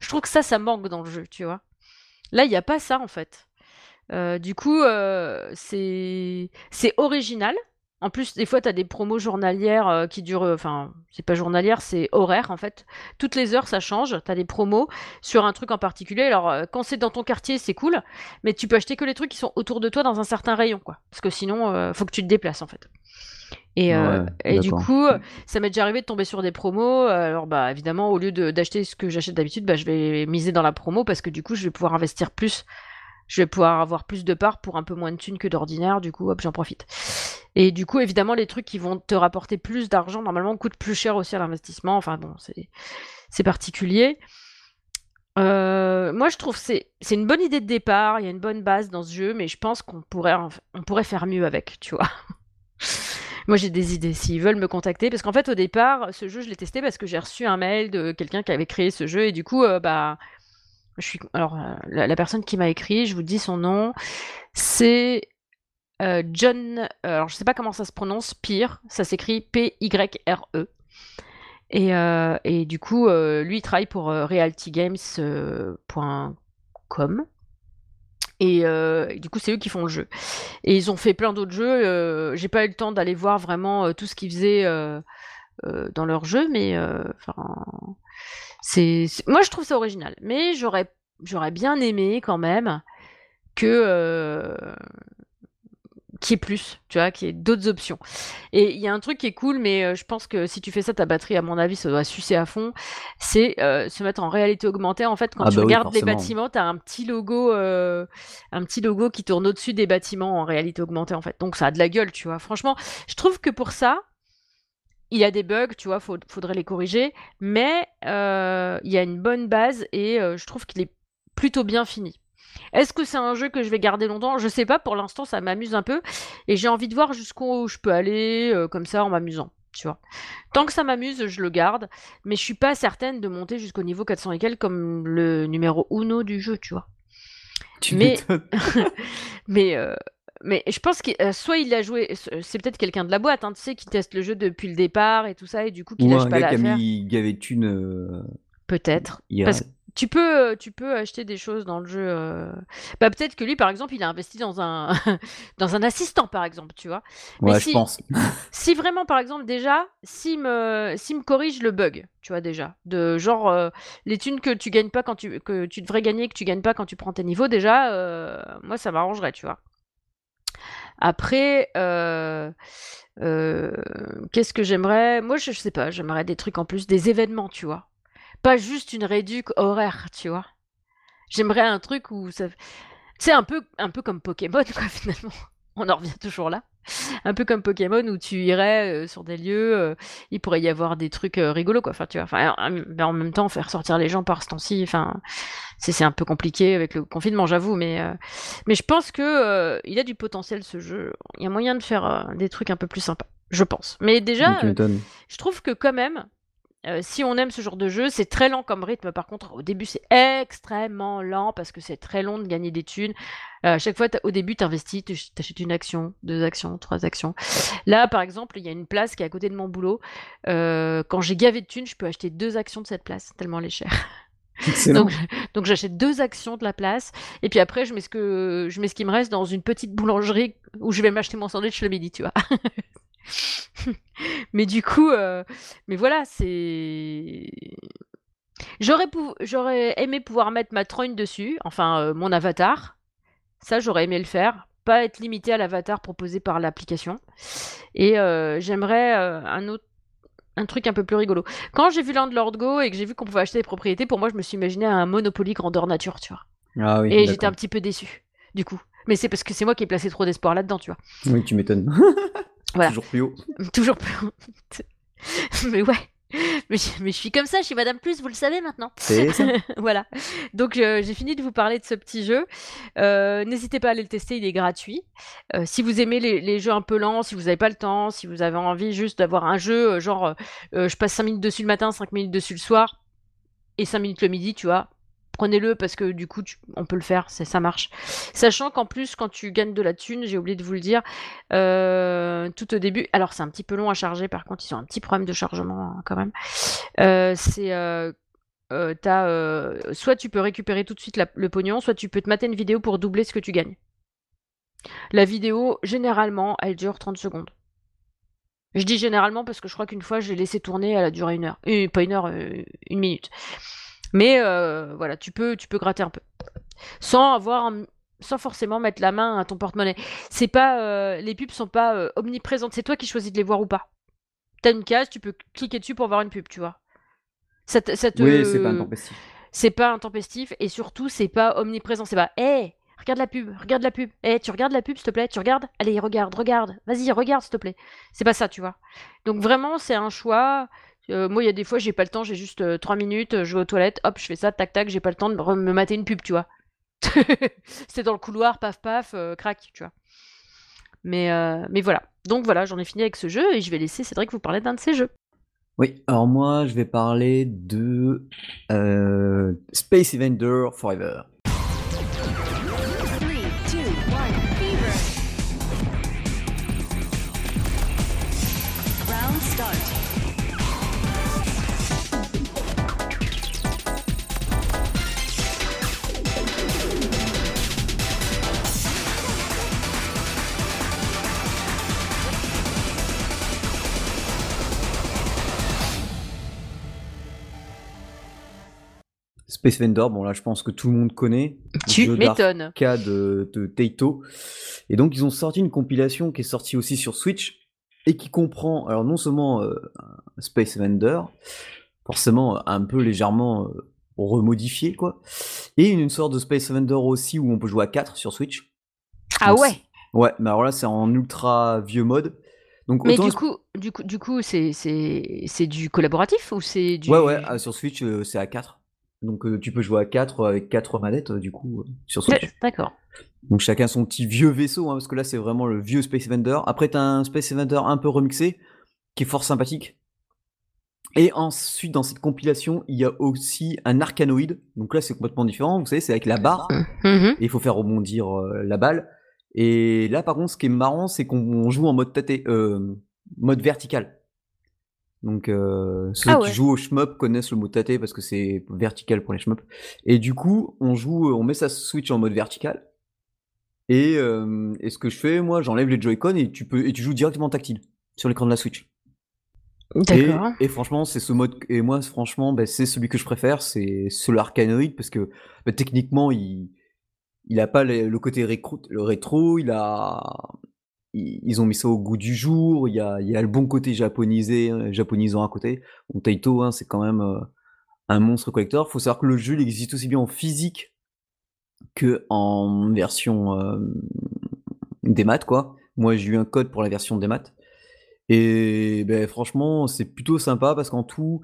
Je trouve que ça, ça manque dans le jeu, tu vois. Là, il n'y a pas ça en fait. du coup, c'est original. En plus, des fois, tu as des promos journalières euh, qui durent. Euh, enfin, c'est pas journalière, c'est horaire en fait. Toutes les heures, ça change. Tu as des promos sur un truc en particulier. Alors, euh, quand c'est dans ton quartier, c'est cool. Mais tu peux acheter que les trucs qui sont autour de toi dans un certain rayon, quoi. Parce que sinon, faut que tu te déplaces en fait. Et, et du coup, ça m'est déjà arrivé de tomber sur des promos. Alors, bah, évidemment, au lieu d'acheter ce que j'achète d'habitude, bah, je vais miser dans la promo parce que du coup, je vais pouvoir investir plus je vais pouvoir avoir plus de parts pour un peu moins de thunes que d'ordinaire, du coup, hop, j'en profite. Et du coup, évidemment, les trucs qui vont te rapporter plus d'argent, normalement, coûtent plus cher aussi à l'investissement. Enfin bon, c'est particulier. Euh, moi, je trouve que c'est une bonne idée de départ, il y a une bonne base dans ce jeu, mais je pense qu'on pourrait, on pourrait faire mieux avec, tu vois. Moi, j'ai des idées. S'ils veulent me contacter, parce qu'en fait, au départ, ce jeu, je l'ai testé parce que j'ai reçu un mail de quelqu'un qui avait créé ce jeu, et du coup, euh, bah, je suis, alors, euh, la, personne qui m'a écrit, je vous dis son nom, c'est euh, John. alors, je sais pas comment ça se prononce, pire. Ça s'écrit P-Y-R-E. Et, euh, et, du coup, lui, il travaille pour realitygames.com. Et, du coup, c'est eux qui font le jeu. Et ils ont fait plein d'autres jeux. J'ai pas eu le temps d'aller voir vraiment tout ce qu'ils faisaient dans leur jeu, mais enfin c'est, moi, je trouve ça original, mais j'aurais, j'aurais bien aimé quand même que euh, qu'il y ait plus, tu vois, qu'il y ait d'autres options. Et il y a un truc qui est cool, mais euh, je pense que si tu fais ça, ta batterie, à mon avis, ça doit sucer à fond. C'est euh, se mettre en réalité augmentée. En fait, quand ah tu bah regardes les bâtiments, tu as un petit logo, un petit logo qui tourne au-dessus des bâtiments en réalité augmentée, en fait. Donc ça a de la gueule, tu vois. Franchement, je trouve que pour ça, il y a des bugs, tu vois, il faudrait les corriger, mais euh, il y a une bonne base et euh, je trouve qu'il est plutôt bien fini. Est-ce que c'est un jeu que je vais garder longtemps? Je sais pas, pour l'instant ça m'amuse un peu et j'ai envie de voir jusqu'où je peux aller euh, comme ça en m'amusant, tu vois. Tant que ça m'amuse, je le garde, mais je suis pas certaine de monter jusqu'au niveau 400 et quelques comme le numéro uno du jeu, tu vois. Tu mais mais mais je pense que euh, soit il a joué, c'est peut-être quelqu'un de la boîte, hein, tu sais, qui teste le jeu depuis le départ et tout ça, et du coup qui lâche pas l'affaire. Qui a mis une. Euh, peut-être. Parce que tu peux, euh, tu peux acheter des choses dans le jeu. Bah, peut-être que lui, par exemple, il a investi dans un, dans un assistant, par exemple, tu vois. Ouais, Mais si, je pense. si vraiment, par exemple, déjà, s'il me, si me corrige le bug, tu vois, déjà, de genre, les thunes que tu gagnes pas quand tu, que tu devrais gagner, que tu gagnes pas quand tu prends tes niveaux, déjà, moi, ça m'arrangerait, tu vois. Après, euh, euh, qu'est-ce que j'aimerais? Moi, je, sais pas, j'aimerais des trucs en plus, des événements, tu vois. Pas juste une réduc horaire, tu vois. J'aimerais un truc où ça. C'est un peu, un peu comme Pokémon, quoi, finalement. On en revient toujours là. un peu comme Pokémon où tu irais euh, sur des lieux, euh, il pourrait y avoir des trucs euh, rigolos quoi. Enfin tu vois, enfin en, en même temps faire sortir les gens par ce temps-ci, enfin c'est un peu compliqué avec le confinement j'avoue, mais mais je pense que il a du potentiel ce jeu. Il y a moyen de faire des trucs un peu plus sympas, je pense. Mais déjà, je trouve que quand même euh, si on aime ce genre de jeu, c'est très lent comme rythme. Par contre, au début, c'est extrêmement lent parce que c'est très long de gagner des thunes. Euh, à chaque fois, au début, tu investis, tu achètes une action, deux actions, trois actions. Là, par exemple, il y a une place qui est à côté de mon boulot. Euh, quand j'ai gavé de thunes, je peux acheter deux actions de cette place, tellement elle est chère. donc, donc j'achète deux actions de la place et puis après je mets ce que je mets ce qui me reste dans une petite boulangerie où je vais m'acheter mon sandwich le midi, tu vois. mais du coup, euh, mais voilà, c'est. J'aurais, j'aurais aimé pouvoir mettre ma trogne dessus, enfin euh, mon avatar. Ça, j'aurais aimé le faire. Pas être limité à l'avatar proposé par l'application. Et euh, j'aimerais un autre un truc un peu plus rigolo. Quand j'ai vu Landlord Go et que j'ai vu qu'on pouvait acheter des propriétés, pour moi, je me suis imaginé un Monopoly grandeur nature, tu vois. Ah oui, et j'étais un petit peu déçu, du coup. Mais c'est parce que c'est moi qui ai placé trop d'espoir là-dedans, tu vois. Oui, tu m'étonnes. Toujours plus haut. Toujours plus haut. Mais ouais. Mais je, suis comme ça, je suis Madame Plus, vous le savez maintenant. C'est ça. voilà. Donc euh, j'ai fini de vous parler de ce petit jeu. Euh, n'hésitez pas à aller le tester, il est gratuit. Euh, si vous aimez les, jeux un peu lents, si vous n'avez pas le temps, si vous avez envie juste d'avoir un jeu, genre je passe 5 minutes dessus le matin, 5 minutes dessus le soir, et 5 minutes le midi, tu vois, prenez-le parce que du coup, on peut le faire, ça marche. Sachant qu'en plus, quand tu gagnes de la thune, j'ai oublié de vous le dire, euh, tout au début, alors c'est un petit peu long à charger, par contre, ils ont un petit problème de chargement hein, quand même. Euh, c'est. Euh, soit tu peux récupérer tout de suite le pognon, soit tu peux te mater une vidéo pour doubler ce que tu gagnes. La vidéo, généralement, elle dure 30 secondes. Je dis généralement parce que je crois qu'une fois, j'ai laissé tourner, elle a duré une heure. pas une heure, une minute. Mais euh, voilà, tu peux, tu peux gratter un peu. Sans avoir sans forcément mettre la main à ton porte-monnaie. C'est pas euh, les pubs sont pas euh, omniprésentes, c'est toi qui choisis de les voir ou pas. T'as une case, tu peux cliquer dessus pour voir une pub, tu vois. Ça Oui, c'est pas intempestif. C'est pas intempestif et surtout c'est pas omniprésent, c'est pas hé, regarde la pub, regarde la pub. Hé, tu regardes la pub s'il te plaît, tu regardes? Allez, regarde, regarde. Vas-y, regarde s'il te plaît. C'est pas ça, tu vois. Donc vraiment, c'est un choix euh, moi, il y a des fois, j'ai pas le temps, j'ai juste 3 euh, minutes, je vais aux toilettes, hop, je fais ça, tac, tac, j'ai pas le temps de me mater une pub, tu vois. c'est dans le couloir, paf, paf, euh, crac, tu vois. Mais, mais voilà. Donc voilà, j'en ai fini avec ce jeu et je vais laisser Cédric vous parler d'un de ces jeux. Oui, alors moi, je vais parler de Space Evander Forever. Space Vendor, bon là je pense que tout le monde connaît. Tu m'étonnes. Cas de, de Taito. Et donc ils ont sorti une compilation qui est sortie aussi sur Switch et qui comprend alors non seulement euh, Space Vendor, forcément un peu légèrement euh, remodifié quoi, et une, sorte de Space Vendor aussi où on peut jouer à 4 sur Switch. Ah ouais. Ouais, mais alors là c'est en ultra vieux mode. Donc, mais du coup, du coup, du coup, c'est c'est du collaboratif ou c'est du Ouais ouais, ah, sur Switch euh, c'est à 4. Donc euh, tu peux jouer à 4 avec 4 manettes euh, du coup euh, sur Switch. D'accord. Donc chacun son petit vieux vaisseau, hein, parce que là c'est vraiment le vieux Space Vendor. Après t'as un Space Vendor un peu remixé, qui est fort sympathique. Et ensuite dans cette compilation, il y a aussi un arcanoïde. Donc là c'est complètement différent, vous savez, c'est avec la barre. Mm-hmm. Et il faut faire rebondir la balle. Et là par contre ce qui est marrant, c'est qu'on joue en mode tâté, mode vertical. Donc euh, ceux ah qui jouent au shmup connaissent le mot tâter parce que c'est vertical pour les shmup. Et du coup, on joue, on met sa Switch en mode vertical. Et, euh, et ce que je fais, moi, j'enlève les Joy-Con et tu peux et tu joues directement tactile sur l'écran de la Switch. D'accord. Et, franchement, c'est ce mode. Et moi, franchement, bah, c'est celui que je préfère, c'est ce l'arcanoïde parce que bah, techniquement, il il a pas le, côté le rétro, il a ils ont mis ça au goût du jour. Il y a, le bon côté japonisé, euh, japonisant à côté. Bon, Taito, hein, c'est quand même euh, un monstre collector. Faut savoir que le jeu il existe aussi bien en physique que en version euh, des maths, quoi. Moi, j'ai eu un code pour la version des maths. Et ben, franchement, c'est plutôt sympa parce qu'en tout,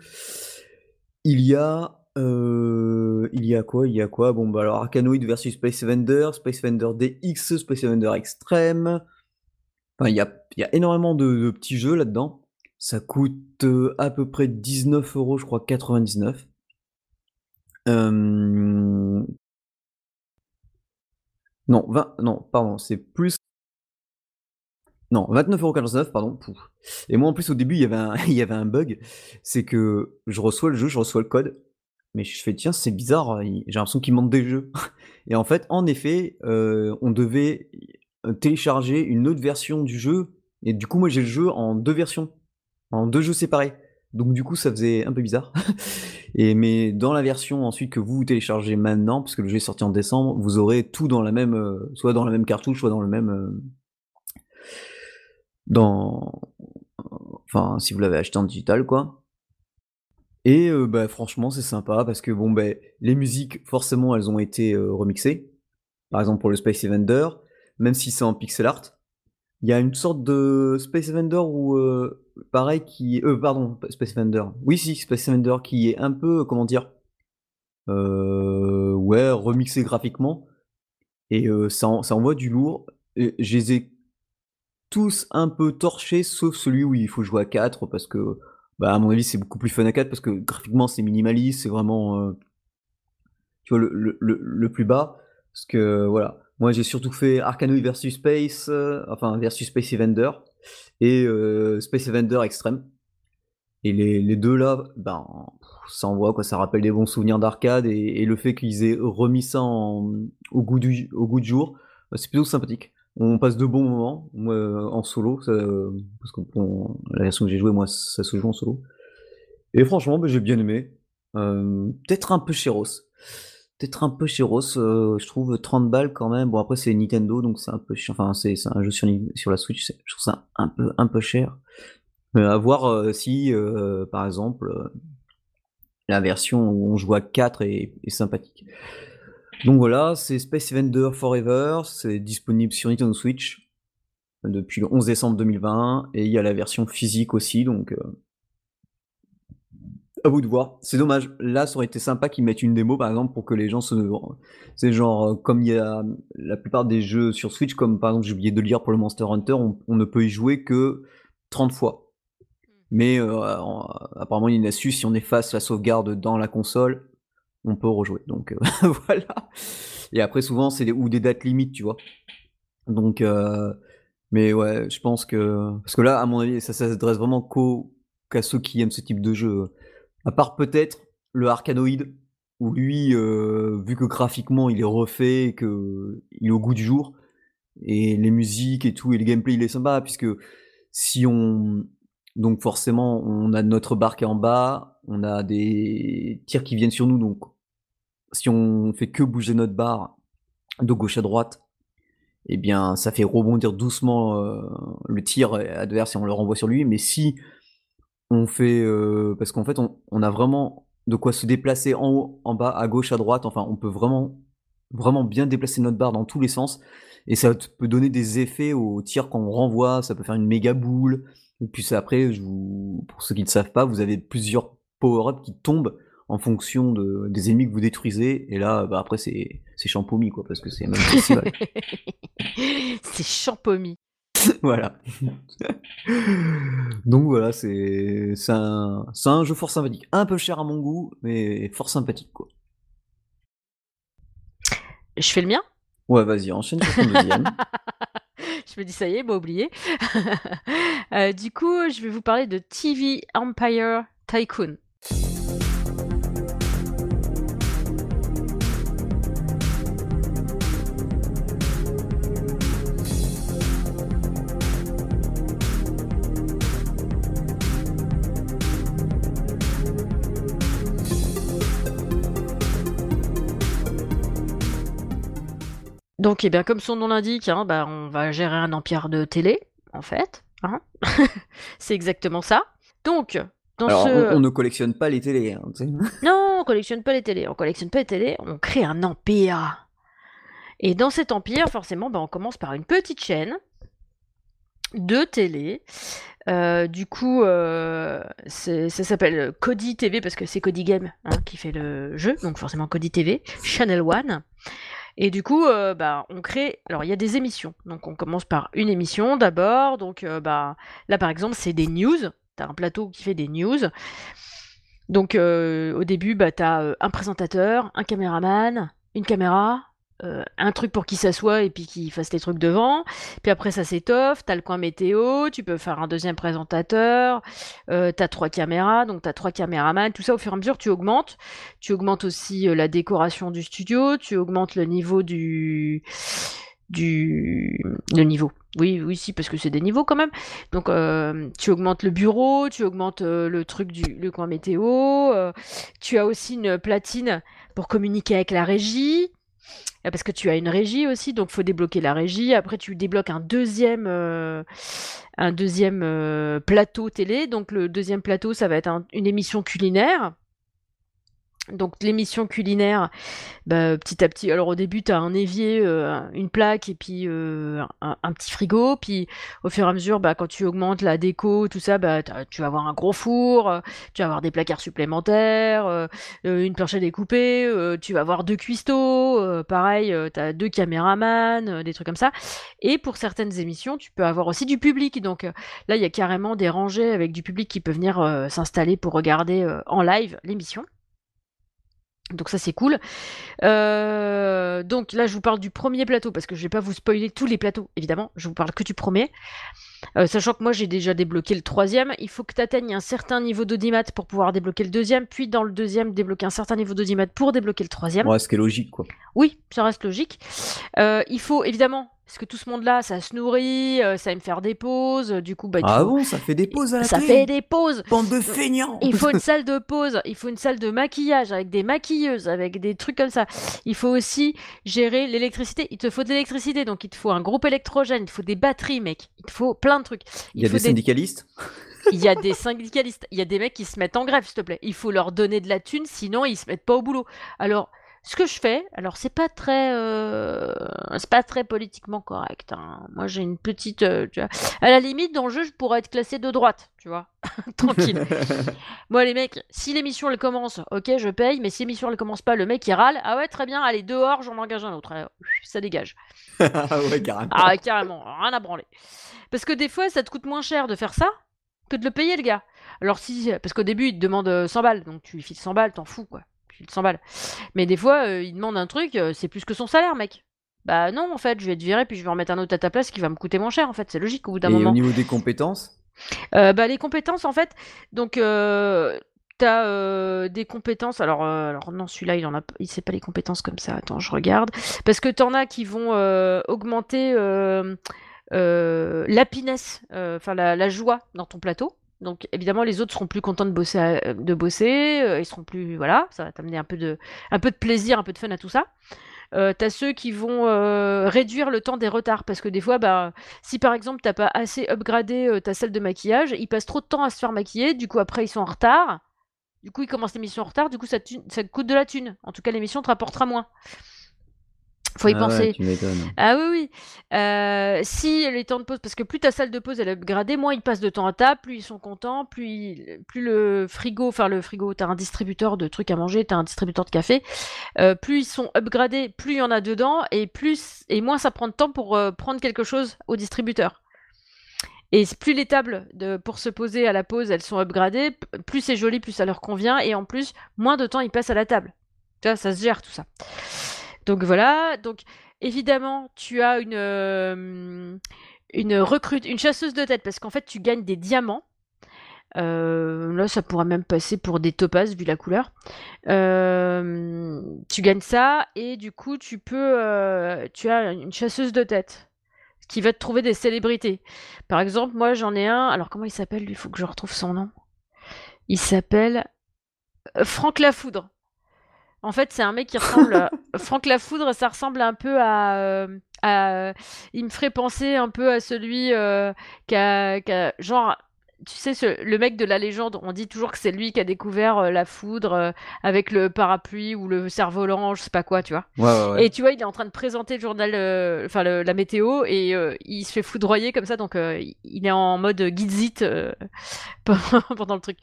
il y a. il y a quoi Il y a quoi? Bon, bah alors Arcanoid versus Space Vendor, Space Vendor DX, Space Vendor Extreme, il y a, énormément de, petits jeux là-dedans. Ça coûte euh, à peu près 19 euros, je crois, 99. Non, 20, non, pardon, c'est plus. Non, 29,49€, pardon. Et moi, en plus, au début, il y avait un, il y avait un bug. C'est que je reçois le jeu, je reçois le code. mais je fais: «Tiens, c'est bizarre, j'ai l'impression qu'il manque des jeux» et en fait, en effet, heu, on devait télécharger une autre version du jeu et du coup, moi, j'ai le jeu en 2 versions, en 2 jeux séparés. Donc du coup, ça faisait un peu bizarre et mais dans la version ensuite que vous téléchargez maintenant, puisque le jeu est sorti en décembre, vous aurez tout dans la même, soit dans la même cartouche, soit dans le même, dans enfin, si vous l'avez acheté en digital, quoi. Et bah, franchement, c'est sympa parce que bon, beh, les musiques, forcément, elles ont été, remixées. Par exemple, pour le Space Invader, même si c'est en pixel art, il y a une sorte de Space Invader où, pareil qui euh, pardon, Space Invader. Oui, si, Space Invader qui est un peu, comment dire? ouais, remixé graphiquement et ça ça envoie du lourd et je les ai tous un peu torchés, sauf celui où il faut jouer à 4 parce que, bah, à mon avis, c'est beaucoup plus fun à 4 parce que graphiquement, c'est minimaliste, c'est vraiment, euh, tu vois, le le le le plus bas. Parce que, voilà, moi, j'ai surtout fait Arkanoid versus Space, euh, enfin versus Space Evander et heu, Space Evander Extreme et les les 2 là, ben, ça envoie quoi, ça rappelle des bons souvenirs d'arcade et le fait qu'ils aient remis ça au goût du au goût du jour, bah, c'est plutôt sympathique. On passe de bons moments, moi, en solo, parce que la version que j'ai jouée, moi, ça se joue en solo. Et franchement, bah, j'ai bien aimé. Euh, peut-être un peu chéros. Peut-être un peu chéros, euh, je trouve 30 balles quand même. Bon après c'est Nintendo donc c'est un peu cher. Enfin c'est un jeu sur, la Switch, je trouve ça un peu un peu cher. Euh, à voir euh, si euh, par exemple la version où on joue à 4 est, est sympathique. Donc voilà, c'est Space Vendor Forever, c'est disponible sur Nintendo Switch depuis le 11 décembre 2020, et il y a la version physique aussi, donc euh, à vous de voir. C'est dommage, là ça aurait été sympa qu'ils mettent une démo par exemple pour que les gens se... C'est genre, euh, comme il y a la plupart des jeux sur Switch, comme par exemple j'ai oublié de lire pour le Monster Hunter, on, ne peut y jouer que 30 fois. Mais euh, apparemment il y a une astuce, si on efface la sauvegarde dans la console, on peut rejouer. Donc euh, voilà. Et après, souvent, c'est des, ou des dates limites, tu vois. Donc, mais ouais, je pense que. Parce que là, à mon avis, ça, s'adresse vraiment qu'à ceux qui aiment ce type de jeu. À part peut-être le Arcanoid, où lui, euh, vu que graphiquement il est refait, et que il est au goût du jour, et les musiques et tout, et le gameplay il est sympa, puisque si on. Donc forcément, on a notre barque en bas, on a des tirs qui viennent sur nous, donc si on fait que bouger notre barre de gauche à droite, eh bien, ça fait rebondir doucement euh, le tir adverse et on le renvoie sur lui. Mais si on fait, euh, parce qu'en fait, on, a vraiment de quoi se déplacer en haut, en bas, à gauche, à droite. Enfin, on peut vraiment, vraiment bien déplacer notre barre dans tous les sens. Et ça peut donner des effets au tir qu'on renvoie. Ça peut faire une méga boule. Et puis après, je vous, pour ceux qui ne savent pas, vous avez plusieurs power-ups qui tombent en fonction de, des ennemis que vous détruisez. Et là, bah, après, c'est, champomis, quoi, parce que c'est même festival. c'est champomis. voilà. Donc voilà, c'est, c'est, un, c'est un jeu fort sympathique. Un peu cher à mon goût, mais fort sympathique, quoi. Je fais le mien? Ouais, vas-y, enchaîne sur ton deuxième. je me dis, ça y est, m'a oublié. Euh, du coup, je vais vous parler de TV Empire Tycoon. Donc, eh bien, comme son nom l'indique, hein, bah, on va gérer un empire de télé, en fait. Hein. c'est exactement ça. Donc, dans ce... on, ne collectionne pas les télés. Hein, non, on collectionne pas les télés. On collectionne pas les télés, on crée un empire. Et dans cet empire, forcément, bah, on commence par une petite chaîne de télé. Euh, du coup, euh, ça s'appelle Cody TV parce que c'est Cody Game qui fait le jeu, donc forcément Cody TV, Channel One. Et du coup, euh, bah, on crée. Alors, il y a des émissions. Donc, on commence par une émission d'abord. Donc, euh, bah, là, par exemple, c'est des news. Tu as un plateau qui fait des news. Donc, euh, au début, bah, tu as un présentateur, un caméraman, une caméra, euh, un truc pour qu'il s'assoie et puis qu'il fasse les trucs devant. Puis après, ça s'étoffe. T'as le coin météo. Tu peux faire un deuxième présentateur. Euh, t'as trois caméras. Donc, t'as trois caméramans. Tout ça, au fur et à mesure, tu augmentes. Tu augmentes aussi euh, la décoration du studio. Tu augmentes le niveau du. du. le niveau. Oui, oui, si, parce que c'est des niveaux quand même. Donc, euh, tu augmentes le bureau, tu augmentes le truc du le coin météo. tu as aussi une platine pour communiquer avec la régie. Euh, Parce que tu as une régie aussi, donc faut débloquer la régie. Après, tu débloques un deuxième, euh, un deuxième euh, plateau télé. Donc le deuxième plateau, ça va être un- une émission culinaire. Donc l'émission culinaire, bah, petit à petit. Alors au début, tu un évier, euh, une plaque et puis euh, un, petit frigo. Puis au fur et à mesure, bah, quand tu augmentes la déco, tout ça, bah, tu vas avoir un gros four, euh, tu vas avoir des placards supplémentaires, une planche à découper, tu vas avoir deux cuistots, pareil, tu as deux caméramans, des trucs comme ça. Et pour certaines émissions, tu peux avoir aussi du public. Donc là, il y a carrément des rangées avec du public qui peut venir s'installer pour regarder en live l'émission. Donc ça c'est cool. Euh, donc là je vous parle du premier plateau parce que je vais pas vous spoiler tous les plateaux évidemment. Je vous parle que du premier. Euh, sachant que moi j'ai déjà débloqué le troisième, il faut que tu atteignes un certain niveau d'audimat pour pouvoir débloquer le deuxième, puis dans le deuxième débloquer un certain niveau d'audimat pour débloquer le troisième. Ouais, ce qui est logique, quoi. Oui, ça reste logique. Euh, il faut évidemment, parce que tout ce monde-là, ça se nourrit, euh, ça aime faire des pauses, euh, du coup, bah, Ah bon, ça fait des pauses à la ça télé fait des pauses. Bande de feignants Il faut une salle de pause, il faut une salle de maquillage avec des maquilleuses, avec des trucs comme ça. Il faut aussi gérer l'électricité. Il te faut de l'électricité, donc il te faut un groupe électrogène, il te faut des batteries, mec. Il te faut plein de trucs. Il y a faut des syndicalistes il y a des syndicalistes, il y a des mecs qui se mettent en grève, s'il te plaît. Il faut leur donner de la thune, sinon ils se mettent pas au boulot. Alors, ce que je fais, alors c'est pas très, euh, c'est pas très politiquement correct. hein. Moi, j'ai une petite, euh, tu vois, à la limite dans le jeu, je pourrais être classé de droite, tu vois, tranquille. Moi, les mecs, si l'émission elle commence, ok, je paye, mais si l'émission elle commence pas, le mec il râle. Ah ouais, très bien, allez dehors, j'en engage un autre. Ça dégage. Ah ouais, carrément. Ah ouais, carrément, rien à branler. Parce que des fois, ça te coûte moins cher de faire ça que de le payer, le gars. Alors si, parce qu'au début, il te demande euh, 100 balles, donc tu lui files 100 balles, t'en fous, quoi. 100 balles. Mais des fois, euh, il demande un truc, euh, c'est plus que son salaire, mec. Bah non, en fait, je vais te virer, puis je vais en mettre un autre à ta place qui va me coûter moins cher, en fait. C'est logique au bout d'un Et moment. au niveau des compétences Euh, bah, les compétences, en fait, donc t'as euh, des compétences. Alors, euh, alors non, celui-là, il en a, il sait pas les compétences comme ça. Attends, je regarde. Parce que t'en as qui vont euh, augmenter euh, enfin la, la joie dans ton plateau. Donc évidemment, les autres seront plus contents de bosser, bosser. euh, ils seront plus, voilà, ça va t'amener un peu de, plaisir, un peu de fun à tout ça. Euh, t'as ceux qui vont euh, réduire le temps des retards parce que des fois, bah, si par exemple t'as pas assez upgradé euh, ta salle de maquillage, ils passent trop de temps à se faire maquiller, du coup après ils sont en retard, du coup ils commencent l'émission en retard, du coup ça, ça te coûte de la thune. En tout cas l'émission te rapportera moins. Faut y Ah penser. ouais, tu m'étonnes. Ah oui, oui. Euh, si les temps de pause, parce que plus ta salle de pause elle est upgradée, moins ils passent de temps à table, plus ils sont contents, plus, ils- plus le frigo, enfin le frigo, t'as un distributeur de trucs à manger, t'as un distributeur de café, euh, plus ils sont upgradés, plus il y en a dedans, et plus et moins ça prend de temps pour euh, prendre quelque chose au distributeur. Et plus les tables de, pour se poser à la pause, elles sont upgradées, plus c'est joli, plus ça leur convient, et en plus, moins de temps ils passent à la table. Tu vois, ça se gère tout ça. Donc voilà, donc évidemment, tu as une, euh, une recrute, une chasseuse de tête, parce qu'en fait, tu gagnes des diamants. Euh, là, ça pourrait même passer pour des topazes vu la couleur. Euh, tu gagnes ça et du coup, tu peux, tu as une chasseuse de tête qui va te trouver des célébrités. Par exemple, moi, j'en ai un. Alors, comment il s'appelle? Lui Il faut que je retrouve son nom. Il s'appelle Franck Lafoudre. En fait, c'est un mec qui ressemble. à- Franck Lafoudre, ça ressemble un peu à. euh, à- Il me ferait penser un peu à celui euh, qui a, qui a- Genre. Tu sais, ce- le mec de la légende, on dit toujours que c'est lui qui a découvert euh, la foudre euh, avec le parapluie ou le cerf-volant, je sais pas quoi, tu vois. Ouais, ouais, ouais. Et tu vois, il est en train de présenter le journal, euh, enfin la météo, et il se fait foudroyer comme ça, donc il est en mode guidzit pendant le truc.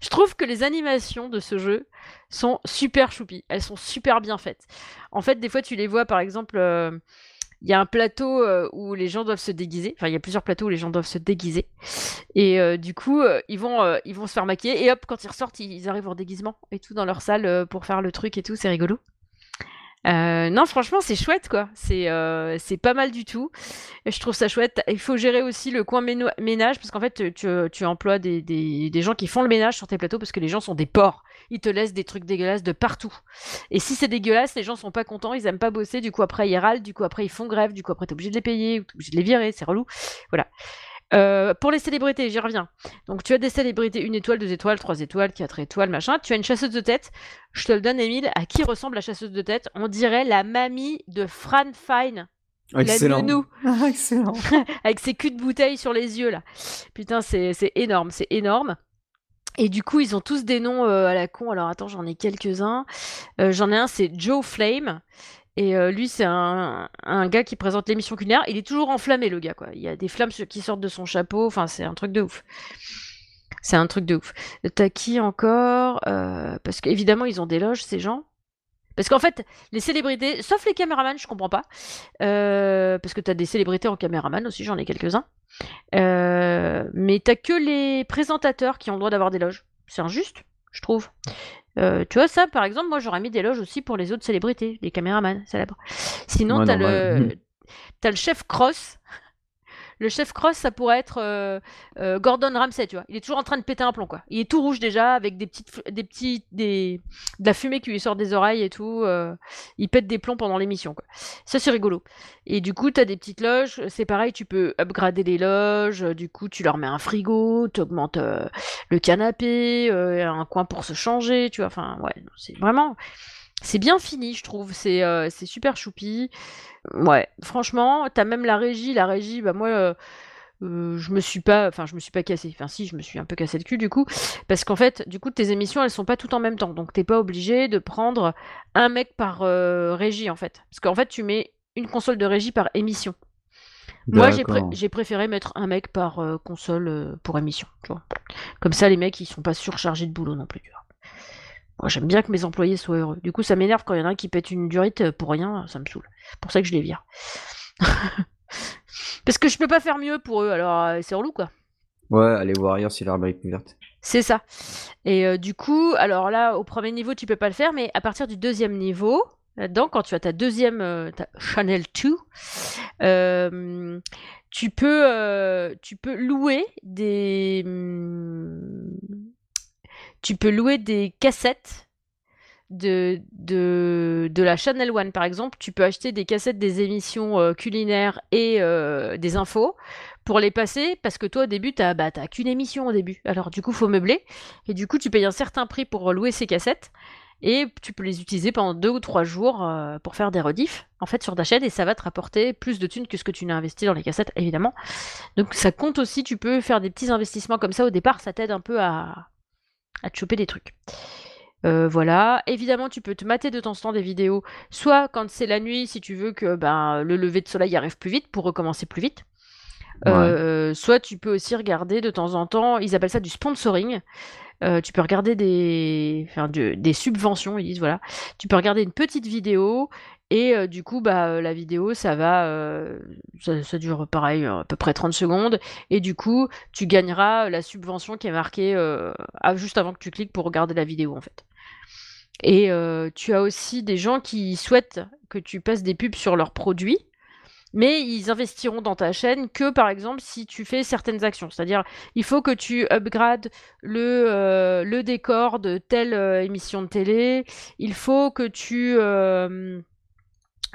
Je trouve que les animations de ce jeu sont super choupies, elles sont super bien faites. En fait, des fois, tu les vois, par exemple, il y a un plateau euh, où les gens doivent se déguiser, enfin il y a plusieurs plateaux où les gens doivent se déguiser, et euh, du coup, euh, ils vont, ils vont se faire maquiller, et hop, quand ils ressortent, ils, ils arrivent en déguisement et tout dans leur salle pour faire le truc et tout, c'est rigolo. Euh, non, franchement, c'est chouette, quoi. C'est euh, c'est pas mal du tout. Je trouve ça chouette. Il faut gérer aussi le coin ménage, parce qu'en fait, tu, tu emploies des, des, des, gens qui font le ménage sur tes plateaux, parce que les gens sont des porcs. Ils te laissent des trucs dégueulasses de partout. Et si c'est dégueulasse, les gens sont pas contents, ils aiment pas bosser, du coup après ils râlent, du coup après ils font grève, du coup après t'es obligé de les payer, t'es obligé de les virer, c'est relou. Voilà. Euh, pour les célébrités, j'y reviens. Donc tu as des célébrités, une étoile, deux étoiles, trois étoiles, quatre étoiles, machin. Tu as une chasseuse de tête. Je te le donne, Emile. À qui ressemble la chasseuse de tête? On dirait la mamie de Fran Fine. Excellent. La Excellent. Avec ses culs de bouteille sur les yeux là. Putain, c'est énorme, c'est énorme. Et du coup, ils ont tous des noms euh, à la con. Alors attends, j'en ai quelques-uns. Euh, j'en ai un, c'est Joe Flame. Et euh, lui, c'est un, gars qui présente l'émission culinaire. Il est toujours enflammé, le gars, quoi. Il y a des flammes qui sortent de son chapeau. Enfin, c'est un truc de ouf. C'est un truc de ouf. T'as qui encore euh, Parce qu'évidemment, ils ont des loges, ces gens. Parce qu'en fait, les célébrités, sauf les caméramans, je comprends pas. Euh, parce que t'as des célébrités en caméraman aussi, j'en ai quelques-uns. mais t'as que les présentateurs qui ont le droit d'avoir des loges. C'est injuste, je trouve. Euh, tu vois, ça, par exemple, moi, j'aurais mis des loges aussi pour les autres célébrités, les caméramans célèbres. Sinon, t'as le, as le chef Cross le chef cross, ça pourrait être euh, euh, Gordon Ramsay, tu vois. Il est toujours en train de péter un plomb, quoi. Il est tout rouge déjà, avec des petites, des petits, des, de la fumée qui lui sort des oreilles et tout. Euh, il pète des plombs pendant l'émission, quoi. Ça, c'est rigolo. Et du coup, t'as des petites loges. C'est pareil, tu peux upgrader les loges. Du coup, tu leur mets un frigo, tu augmentes le canapé, un coin pour se changer, tu vois. Enfin, ouais, c'est vraiment c'est bien fini, je trouve. C'est c'est super choupi. Ouais, franchement, t'as même la régie. La régie, bah moi, euh, euh, je me suis pas, enfin, je me suis pas cassé. Enfin, si, je me suis un peu cassé le cul du coup, parce qu'en fait, du coup, tes émissions, elles sont pas toutes en même temps. Donc, t'es pas obligé de prendre un mec par euh, régie, en fait. Parce qu'en fait, tu mets une console de régie par émission. Moi, j'ai préféré mettre un mec par console pour émission. Tu vois. Comme ça, les mecs, ils sont pas surchargés de boulot non plus. Tu vois. Moi, j'aime bien que mes employés soient heureux. Du coup, ça m'énerve quand il y en a un qui pète une durite euh, pour rien, ça me saoule. C'est pour ça que je les vire. Parce que je peux pas faire mieux pour eux, alors euh, c'est relou quoi. Ouais, allez voir ailleurs si l'arbre est plus verte. C'est ça. Et euh, du coup, alors là, au premier niveau, tu peux pas le faire, mais à partir du deuxième niveau, là-dedans, quand tu as ta deuxième ta Channel 2, tu peux, tu peux louer des, hum, tu peux louer des cassettes de, de, la Channel One, par exemple. Tu peux acheter des cassettes des émissions euh, culinaires et euh, des infos pour les passer parce que toi, au début, tu bah, qu'une émission au début. Alors, du coup, faut meubler. Et du coup, tu payes un certain prix pour louer ces cassettes. Et tu peux les utiliser pendant deux ou trois jours euh, pour faire des rediffs, en fait, sur ta chaîne, et ça va te rapporter plus de thunes que ce que tu n'as investi dans les cassettes, évidemment. Donc ça compte aussi, tu peux faire des petits investissements comme ça au départ, ça t'aide un peu à, à te choper des trucs. Euh, voilà, évidemment, tu peux te mater de temps en temps des vidéos, soit quand c'est la nuit, si tu veux que ben, le lever de soleil arrive plus vite pour recommencer plus vite. Euh, soit tu peux aussi regarder de temps en temps, ils appellent ça du sponsoring. Euh, tu peux regarder des, enfin, des subventions, ils disent voilà. Tu peux regarder une petite vidéo et euh, du coup, bah, euh, la vidéo, ça va, euh, ça, dure pareil, à peu près 30 secondes. Et du coup, tu gagneras la subvention qui est marquée juste avant que tu cliques pour regarder la vidéo, en fait. Et tu as aussi des gens qui souhaitent que tu passes des pubs sur leurs produits. Mais ils investiront dans ta chaîne que par exemple si tu fais certaines actions. C'est-à-dire, il faut que tu upgrades le, le décor de telle émission de télé. Il faut que tu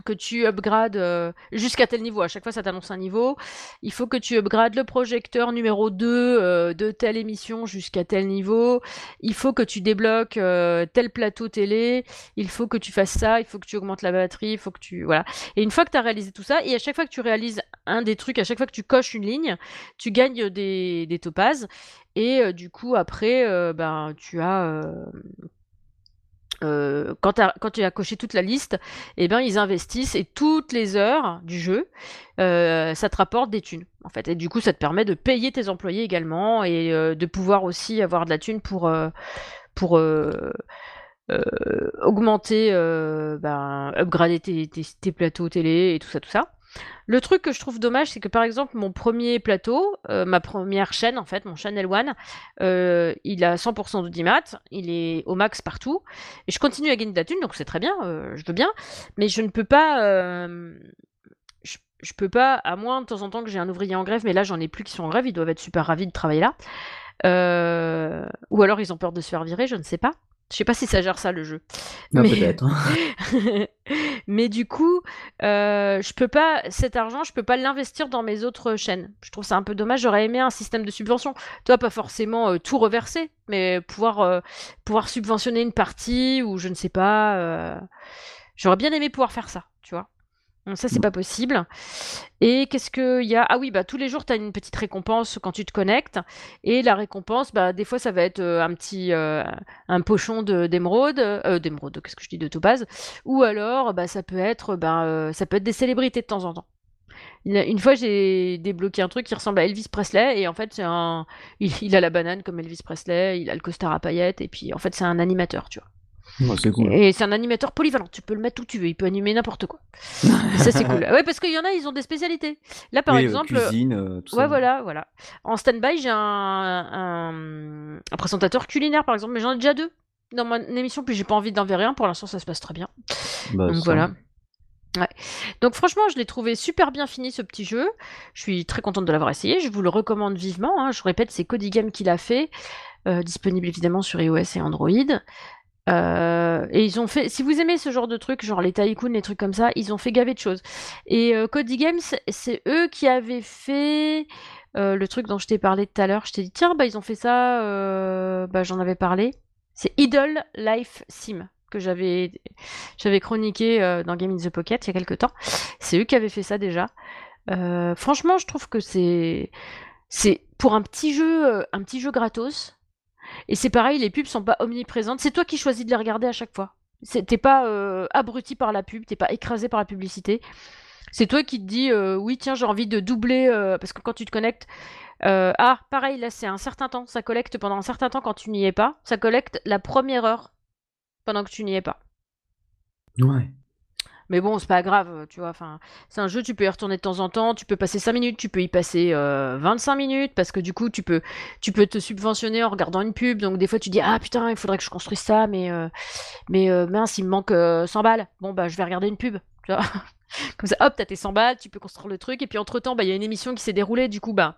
que tu upgrades euh, jusqu'à tel niveau. À chaque fois, ça t'annonce un niveau. Il faut que tu upgrades le projecteur numéro 2 euh, de telle émission jusqu'à tel niveau. Il faut que tu débloques euh, tel plateau télé. Il faut que tu fasses ça. Il faut que tu augmentes la batterie. Il faut que tu... Voilà. Et une fois que tu as réalisé tout ça, et à chaque fois que tu réalises un des trucs, à chaque fois que tu coches une ligne, tu gagnes des, des topazes. Et du coup, après, ben, tu as euh, quand, tu as coché toute la liste, eh ben, ils investissent et toutes les heures du jeu, euh, ça te rapporte des thunes. En fait. Et du coup, ça te permet de payer tes employés également et euh, de pouvoir aussi avoir de la thune pour, pour augmenter, ben, upgrader tes, tes, plateaux télé et tout ça, tout ça. Le truc que je trouve dommage, c'est que par exemple, mon premier plateau, euh, ma première chaîne en fait, mon Channel One, euh, il a 100% d'audimat, il est au max partout, et je continue à gagner de la thune, donc c'est très bien, euh, je veux bien, mais je ne peux pas. Je, je, peux pas, à moins de temps en temps que j'ai un ouvrier en grève, mais là j'en ai plus qui sont en grève, ils doivent être super ravis de travailler là. ou alors ils ont peur de se faire virer, je ne sais pas. Je sais pas si ça gère ça le jeu. Ah, mais... Peut-être. Mais du coup, euh, je peux pas cet argent, je peux pas l'investir dans mes autres chaînes. Je trouve ça un peu dommage. J'aurais aimé un système de subvention. Toi, pas forcément euh, tout reverser, mais pouvoir euh, pouvoir subventionner une partie ou je ne sais pas. J'aurais bien aimé pouvoir faire ça, tu vois. Ça, c'est pas possible. Et qu'est-ce qu'il y a? Ah oui, bah tous les jours, tu as une petite récompense quand tu te connectes. Et la récompense, bah des fois, ça va être euh, un petit euh, un pochon d'émeraude, euh, d'émeraude, qu'est-ce que je dis de topaz, ou alors, bah ça peut être, bah, euh, ça peut être des célébrités de temps en temps. Une fois, j'ai débloqué un truc qui ressemble à Elvis Presley, et en fait, un, il, il, a la banane comme Elvis Presley, il a le costard à paillettes, et puis en fait, c'est un animateur, tu vois. Et c'est un animateur polyvalent, tu peux le mettre où tu veux, il peut animer n'importe quoi. ça c'est cool. Ouais, parce qu'il y en a, ils ont des spécialités. Là par exemple, cuisine, euh, tout ouais voilà, voilà. En stand-by, j'ai un, un, un, présentateur culinaire par exemple, mais j'en ai déjà deux dans mon émission, puis j'ai pas envie d'enverrer un. Pour l'instant, ça se passe très bien. Bah, Donc voilà. Ouais. Donc franchement, je l'ai trouvé super bien fini ce petit jeu. Je suis très contente de l'avoir essayé. Je vous le recommande vivement. Hein. Je répète, c'est Cody Game qui l'a fait, euh, disponible évidemment sur iOS et Android. Euh, et ils ont fait, si vous aimez ce genre de trucs, genre les tycoons, les trucs comme ça, ils ont fait gaver de choses. Et euh, Cody Games, c'est eux qui avaient fait euh, le truc dont je t'ai parlé tout à l'heure. Je t'ai dit, tiens, bah ils ont fait ça, euh, bah j'en avais parlé. C'est Idle Life Sim que j'avais chroniqué dans Game in the Pocket il y a quelques temps. C'est eux qui avaient fait ça déjà. Franchement, je trouve que c'est c'est pour un petit jeu, un petit jeu gratos et c'est pareil, les pubs sont pas omniprésentes. C'est toi qui choisis de les regarder à chaque fois. T'es pas euh, abruti par la pub, t'es pas écrasé par la publicité. C'est toi qui te dis euh, oui tiens j'ai envie de doubler euh, parce que quand tu te connectes ah pareil là c'est un certain temps ça collecte pendant un certain temps quand tu n'y es pas ça collecte la première heure pendant que tu n'y es pas. Ouais. Mais bon, c'est pas grave, tu vois. Enfin, c'est un jeu, tu peux y retourner de temps en temps, tu peux passer 5 minutes, tu peux y passer euh, 25 minutes, parce que du coup, tu peux, tu peux te subventionner en regardant une pub. Donc, des fois, tu dis, ah putain, il faudrait que je construise ça, mais, euh, mais euh, mince, il me manque 100 balles. Bon, bah, je vais regarder une pub, tu vois. Comme ça, hop, t'as tes 100 balles, tu peux construire le truc, et puis entre temps, bah, il y a une émission qui s'est déroulée, du coup, bah,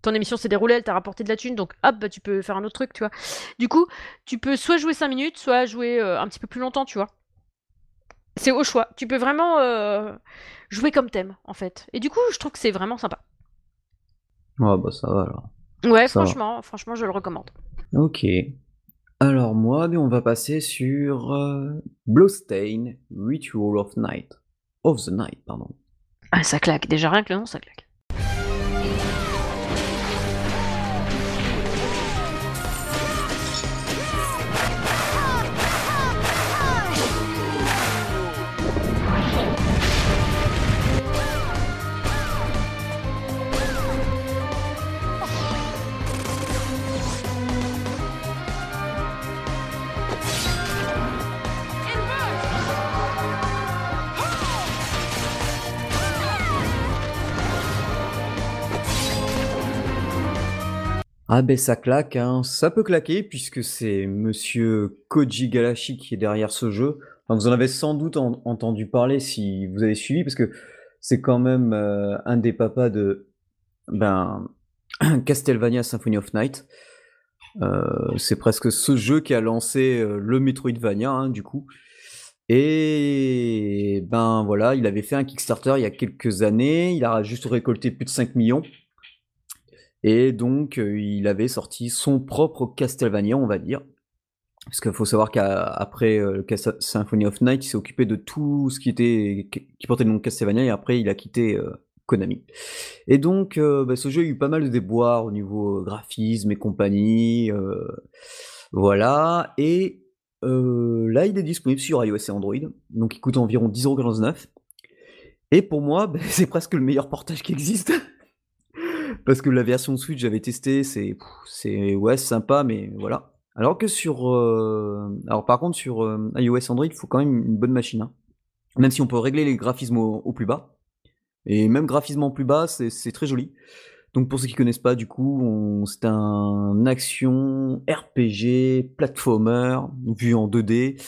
ton émission s'est déroulée, elle t'a rapporté de la thune, donc hop, bah, tu peux faire un autre truc, tu vois. Du coup, tu peux soit jouer 5 minutes, soit jouer un petit peu plus longtemps, tu vois. C'est au choix. Tu peux vraiment euh, jouer comme thème, en fait. Et du coup, je trouve que c'est vraiment sympa. Ouais, bah ça va alors. Ouais, ça franchement, va. franchement, je le recommande. Ok. Alors moi, on va passer sur euh, Bloodstain Ritual of Night. Of the Night, pardon. Ah, ça claque. Déjà, rien que le nom, ça claque. Ah ben ça claque, hein. ça peut claquer puisque c'est monsieur Koji Galashi qui est derrière ce jeu. Vous en avez sans doute en entendu parler si vous avez suivi parce que c'est quand même euh, un des papas de ben, Castlevania Symphony of Night. Euh, c'est presque ce jeu qui a lancé euh, le Metroidvania hein, du coup. Et ben voilà, il avait fait un Kickstarter il y a quelques années, il a juste récolté plus de 5 millions. Et donc, euh, il avait sorti son propre Castlevania, on va dire. Parce qu'il faut savoir qu'après euh, Symphony of Night, il s'est occupé de tout ce qui était qui portait le nom de Castlevania et après il a quitté euh, Konami. Et donc, bah, ce jeu a eu pas mal de déboires au niveau graphisme et compagnie. Voilà. Et là, il est disponible sur iOS et Android. Donc, il coûte environ 10,99€. Et pour moi, bah, c'est presque le meilleur portage qui existe. Parce que la version Switch, j'avais testé, c'est, c'est ouais, sympa, mais voilà. Alors que sur, euh, alors par contre sur euh, iOS Android, il faut quand même une bonne machine. Hein. Même si on peut régler les graphismes au, plus bas, Et même graphisme plus bas, c'est très joli. Donc pour ceux qui connaissent pas, du coup, c'est un action RPG platformer vu en 2D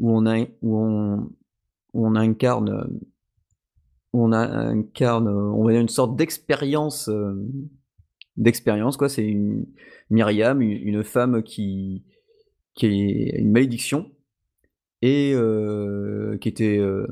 où on a où on, où on incarne on a incarne on a une sorte d'expérience euh, d'expérience quoi. C'est une Myriam, une, femme qui qui est une malédiction et euh, qui était euh,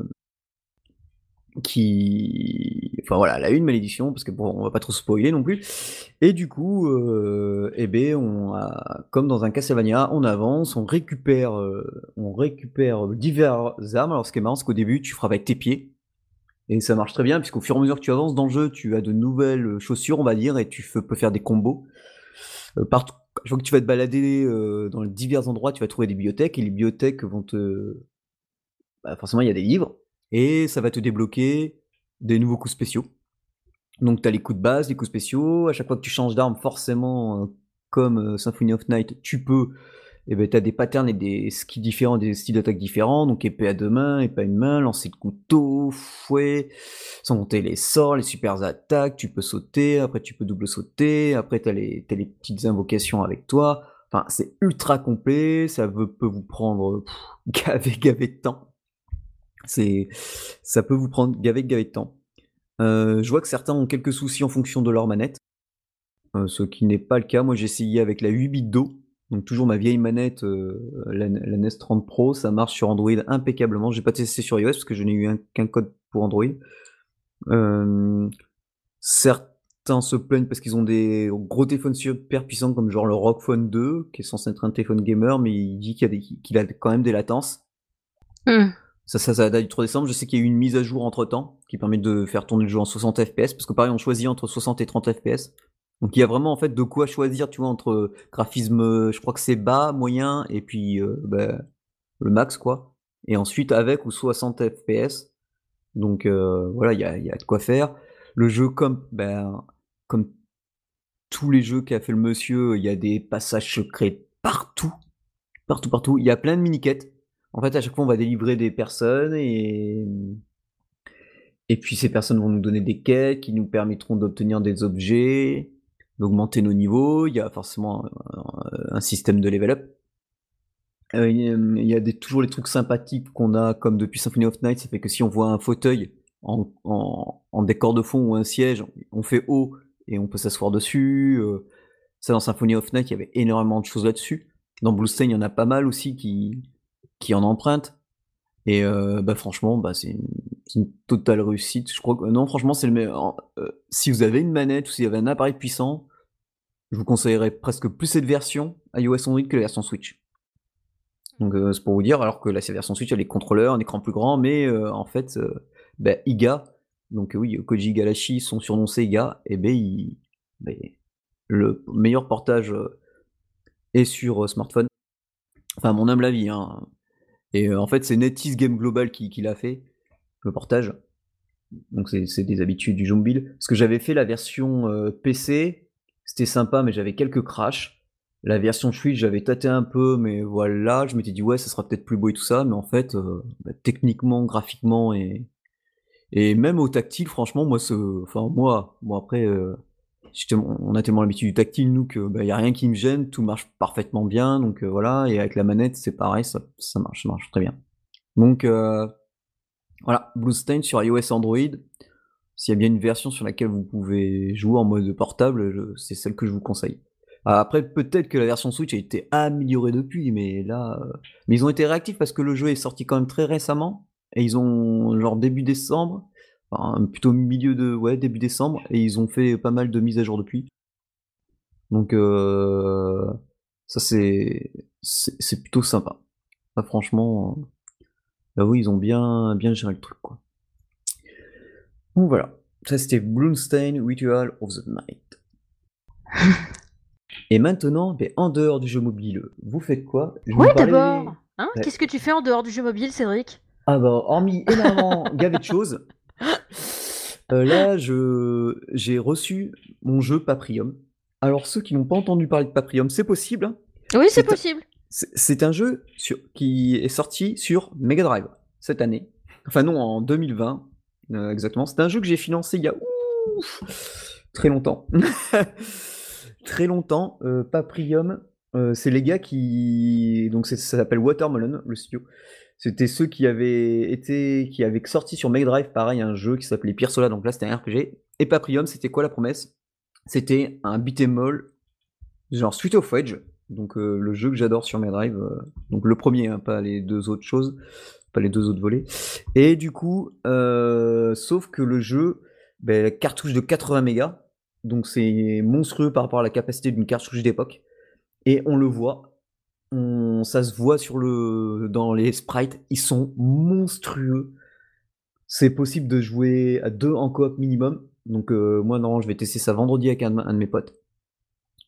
qui enfin voilà elle a eu une malédiction parce que bon on va pas trop spoiler non plus. Et du coup euh, eh ben on a comme dans un Castlevania on avance on récupère euh, on récupère divers armes. Alors ce qui est marrant c'est qu'au début tu frappes avec tes pieds et ça marche très bien puisqu'au fur et à mesure que tu avances dans le jeu tu as de nouvelles chaussures on va dire et tu peux faire des combos euh, partout je vois que tu vas te balader euh, dans divers endroits tu vas trouver des bibliothèques et les bibliothèques vont te bah, forcément il y a des livres et ça va te débloquer des nouveaux coups spéciaux. Donc tu as les coups de base, les coups spéciaux, à chaque fois que tu changes d'arme, forcément, euh, comme euh, Symphony of Night, tu peux, et eh ben, tu as des patterns et des skills différents, des styles d'attaque différents, donc épée à deux mains, épée à une main, lancer de couteau, fouet, sans compter les sorts, les super attaques, tu peux sauter, après tu peux double sauter, après tu as, les petites invocations avec toi, enfin c'est ultra complet, ça peut vous prendre gavé gavé de temps. C'est, ça peut vous prendre gavé gavé de temps. Euh, je vois que certains ont quelques soucis en fonction de leur manette, euh, ce qui n'est pas le cas. Moi, j'ai essayé avec la 8 bits d'eau, donc toujours ma vieille manette, euh, la, NES 30 Pro, ça marche sur Android impeccablement. J'ai pas testé sur iOS parce que je n'ai eu qu'un code pour Android. certains se plaignent parce qu'ils ont des gros téléphones super puissants comme genre le Rock Phone 2, qui est censé être un téléphone gamer, mais il dit qu'il a, a quand même des latences. Mmh. Ça, ça, ça date du 3 décembre. Je sais qu'il y a eu une mise à jour entre temps qui permet de faire tourner le jeu en 60 FPS parce que pareil, on choisit entre 60 et 30 FPS. Donc il y a vraiment en fait de quoi choisir, tu vois, entre graphisme, je crois que c'est bas, moyen et puis euh, bah, le max quoi. Et ensuite avec ou 60 FPS. Donc euh, voilà, il y a, y a, de quoi faire. Le jeu comme ben comme tous les jeux qu'a fait le monsieur, il y a des passages secrets partout, partout, partout. Il y a plein de mini-quêtes. En fait, à chaque fois, on va délivrer des personnes et et puis ces personnes vont nous donner des quêtes qui nous permettront d'obtenir des objets, d'augmenter nos niveaux. Il y a forcément un, système de level up. Euh, il y a toujours les trucs sympathiques qu'on a comme depuis Symphony of Night. Ça fait que si on voit un fauteuil en, décor de fond ou un siège, on fait haut et on peut s'asseoir dessus. Euh, ça, dans Symphony of Night, il y avait énormément de choses là-dessus. Dans Blue Stain, il y en a pas mal aussi qui, en empruntent. Et euh, bah franchement, bah c'est une, totale réussite. Je crois que non, franchement, c'est le meilleur. Euh, si vous avez une manette ou si vous avez un appareil puissant, je vous conseillerais presque plus cette version iOS Android que la version Switch. Donc euh, c'est pour vous dire, alors que la version Switch a les contrôleurs, un écran plus grand, mais en fait, bah, IGA, donc oui, Koji Igarashi, son surnom c'est IGA, et ben il, ben, le meilleur portage est sur smartphone. Enfin, mon humble avis, hein. Et euh, en fait, c'est NetEase Game Global qui, l'a fait, le portage. Donc c'est des habitudes du jeu mobile. Parce que j'avais fait la version euh, PC, c'était sympa, mais j'avais quelques crashs. La version Switch, j'avais tâté un peu, mais voilà, je m'étais dit ouais, ça sera peut-être plus beau et tout ça, mais en fait, euh, bah, techniquement, graphiquement et, et même au tactile, franchement, moi, enfin moi, bon après, on a tellement l'habitude du tactile, nous, qu'il bah, n'y a rien qui me gêne, tout marche parfaitement bien, donc euh, voilà, et avec la manette, c'est pareil, ça, marche, ça marche très bien. Donc euh, voilà, Bluestain sur iOS Android, s'il y a bien une version sur laquelle vous pouvez jouer en mode portable, c'est celle que je vous conseille. Après, peut-être que la version Switch a été améliorée depuis, mais là, euh, mais ils ont été réactifs parce que le jeu est sorti quand même très récemment, et ils ont genre début décembre, plutôt milieu de ouais début décembre et ils ont fait pas mal de mises à jour depuis. Donc euh, ça c'est c'est plutôt sympa. franchement, là oui ils ont bien bien géré le truc quoi. Donc voilà, ça c'était Bloomstein Ritual of the Night. Et maintenant, ben, en dehors du jeu mobile, vous faites quoi? Oui d'abord. Hein? Qu'est-ce que tu fais en dehors du jeu mobile, Cédric? Ah bah hormis énormément gavé de choses. Euh, là, je j'ai reçu mon jeu Paprium. Alors, ceux qui n'ont pas entendu parler de Paprium, c'est possible. Hein? oui, c'est possible. C'est un jeu sur, qui est sorti sur Mega Drive cette année. Enfin non, en 2020. Euh, exactement. C'est un jeu que j'ai financé il y a très longtemps. très longtemps. Euh, Paprium, euh, c'est les gars qui. Donc ça s'appelle Watermelon, le studio. C'était ceux qui avaient été, qui avaient sorti sur Mega Drive, pareil, un jeu qui s'appelait Sola, donc là c'était un RPG. Et Paprium, c'était quoi la promesse? C'était un beat'em all, genre Street of Edge, donc le jeu que j'adore sur Mega Drive, donc le premier, hein, pas les deux autres choses pas les deux autres volets. Et du coup, euh, sauf que le jeu, ben, cartouche de 80 mégas, donc c'est monstrueux par rapport à la capacité d'une cartouche d'époque. Et on le voit, ça se voit sur le, dans les sprites, ils sont monstrueux. C'est possible de jouer à deux en coop minimum. Donc euh, moi, non, je vais tester ça vendredi avec un, de mes potes.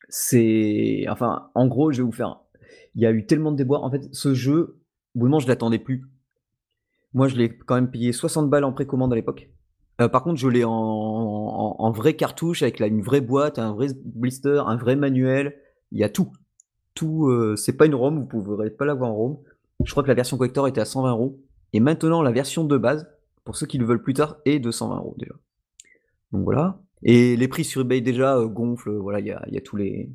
C'est, enfin, en gros, je vais vous faire. Il y a eu tellement de déboires. En fait, ce jeu, au moment, je l'attendais plus. Moi, je l'ai quand même payé 60 balles en précommande à l'époque. Euh, par contre, je l'ai en, en, vraie cartouche avec une vraie boîte, un vrai blister, un vrai manuel. Il y a tout. Tout. Euh, c'est pas une ROM, vous pourrez pas l'avoir en ROM. Je crois que la version collector était à 120 euros. Et maintenant, la version de base, pour ceux qui le veulent plus tard, est de 120 euros déjà. Donc voilà. Et les prix sur eBay déjà euh, gonflent. Voilà, il y a, y a, tous les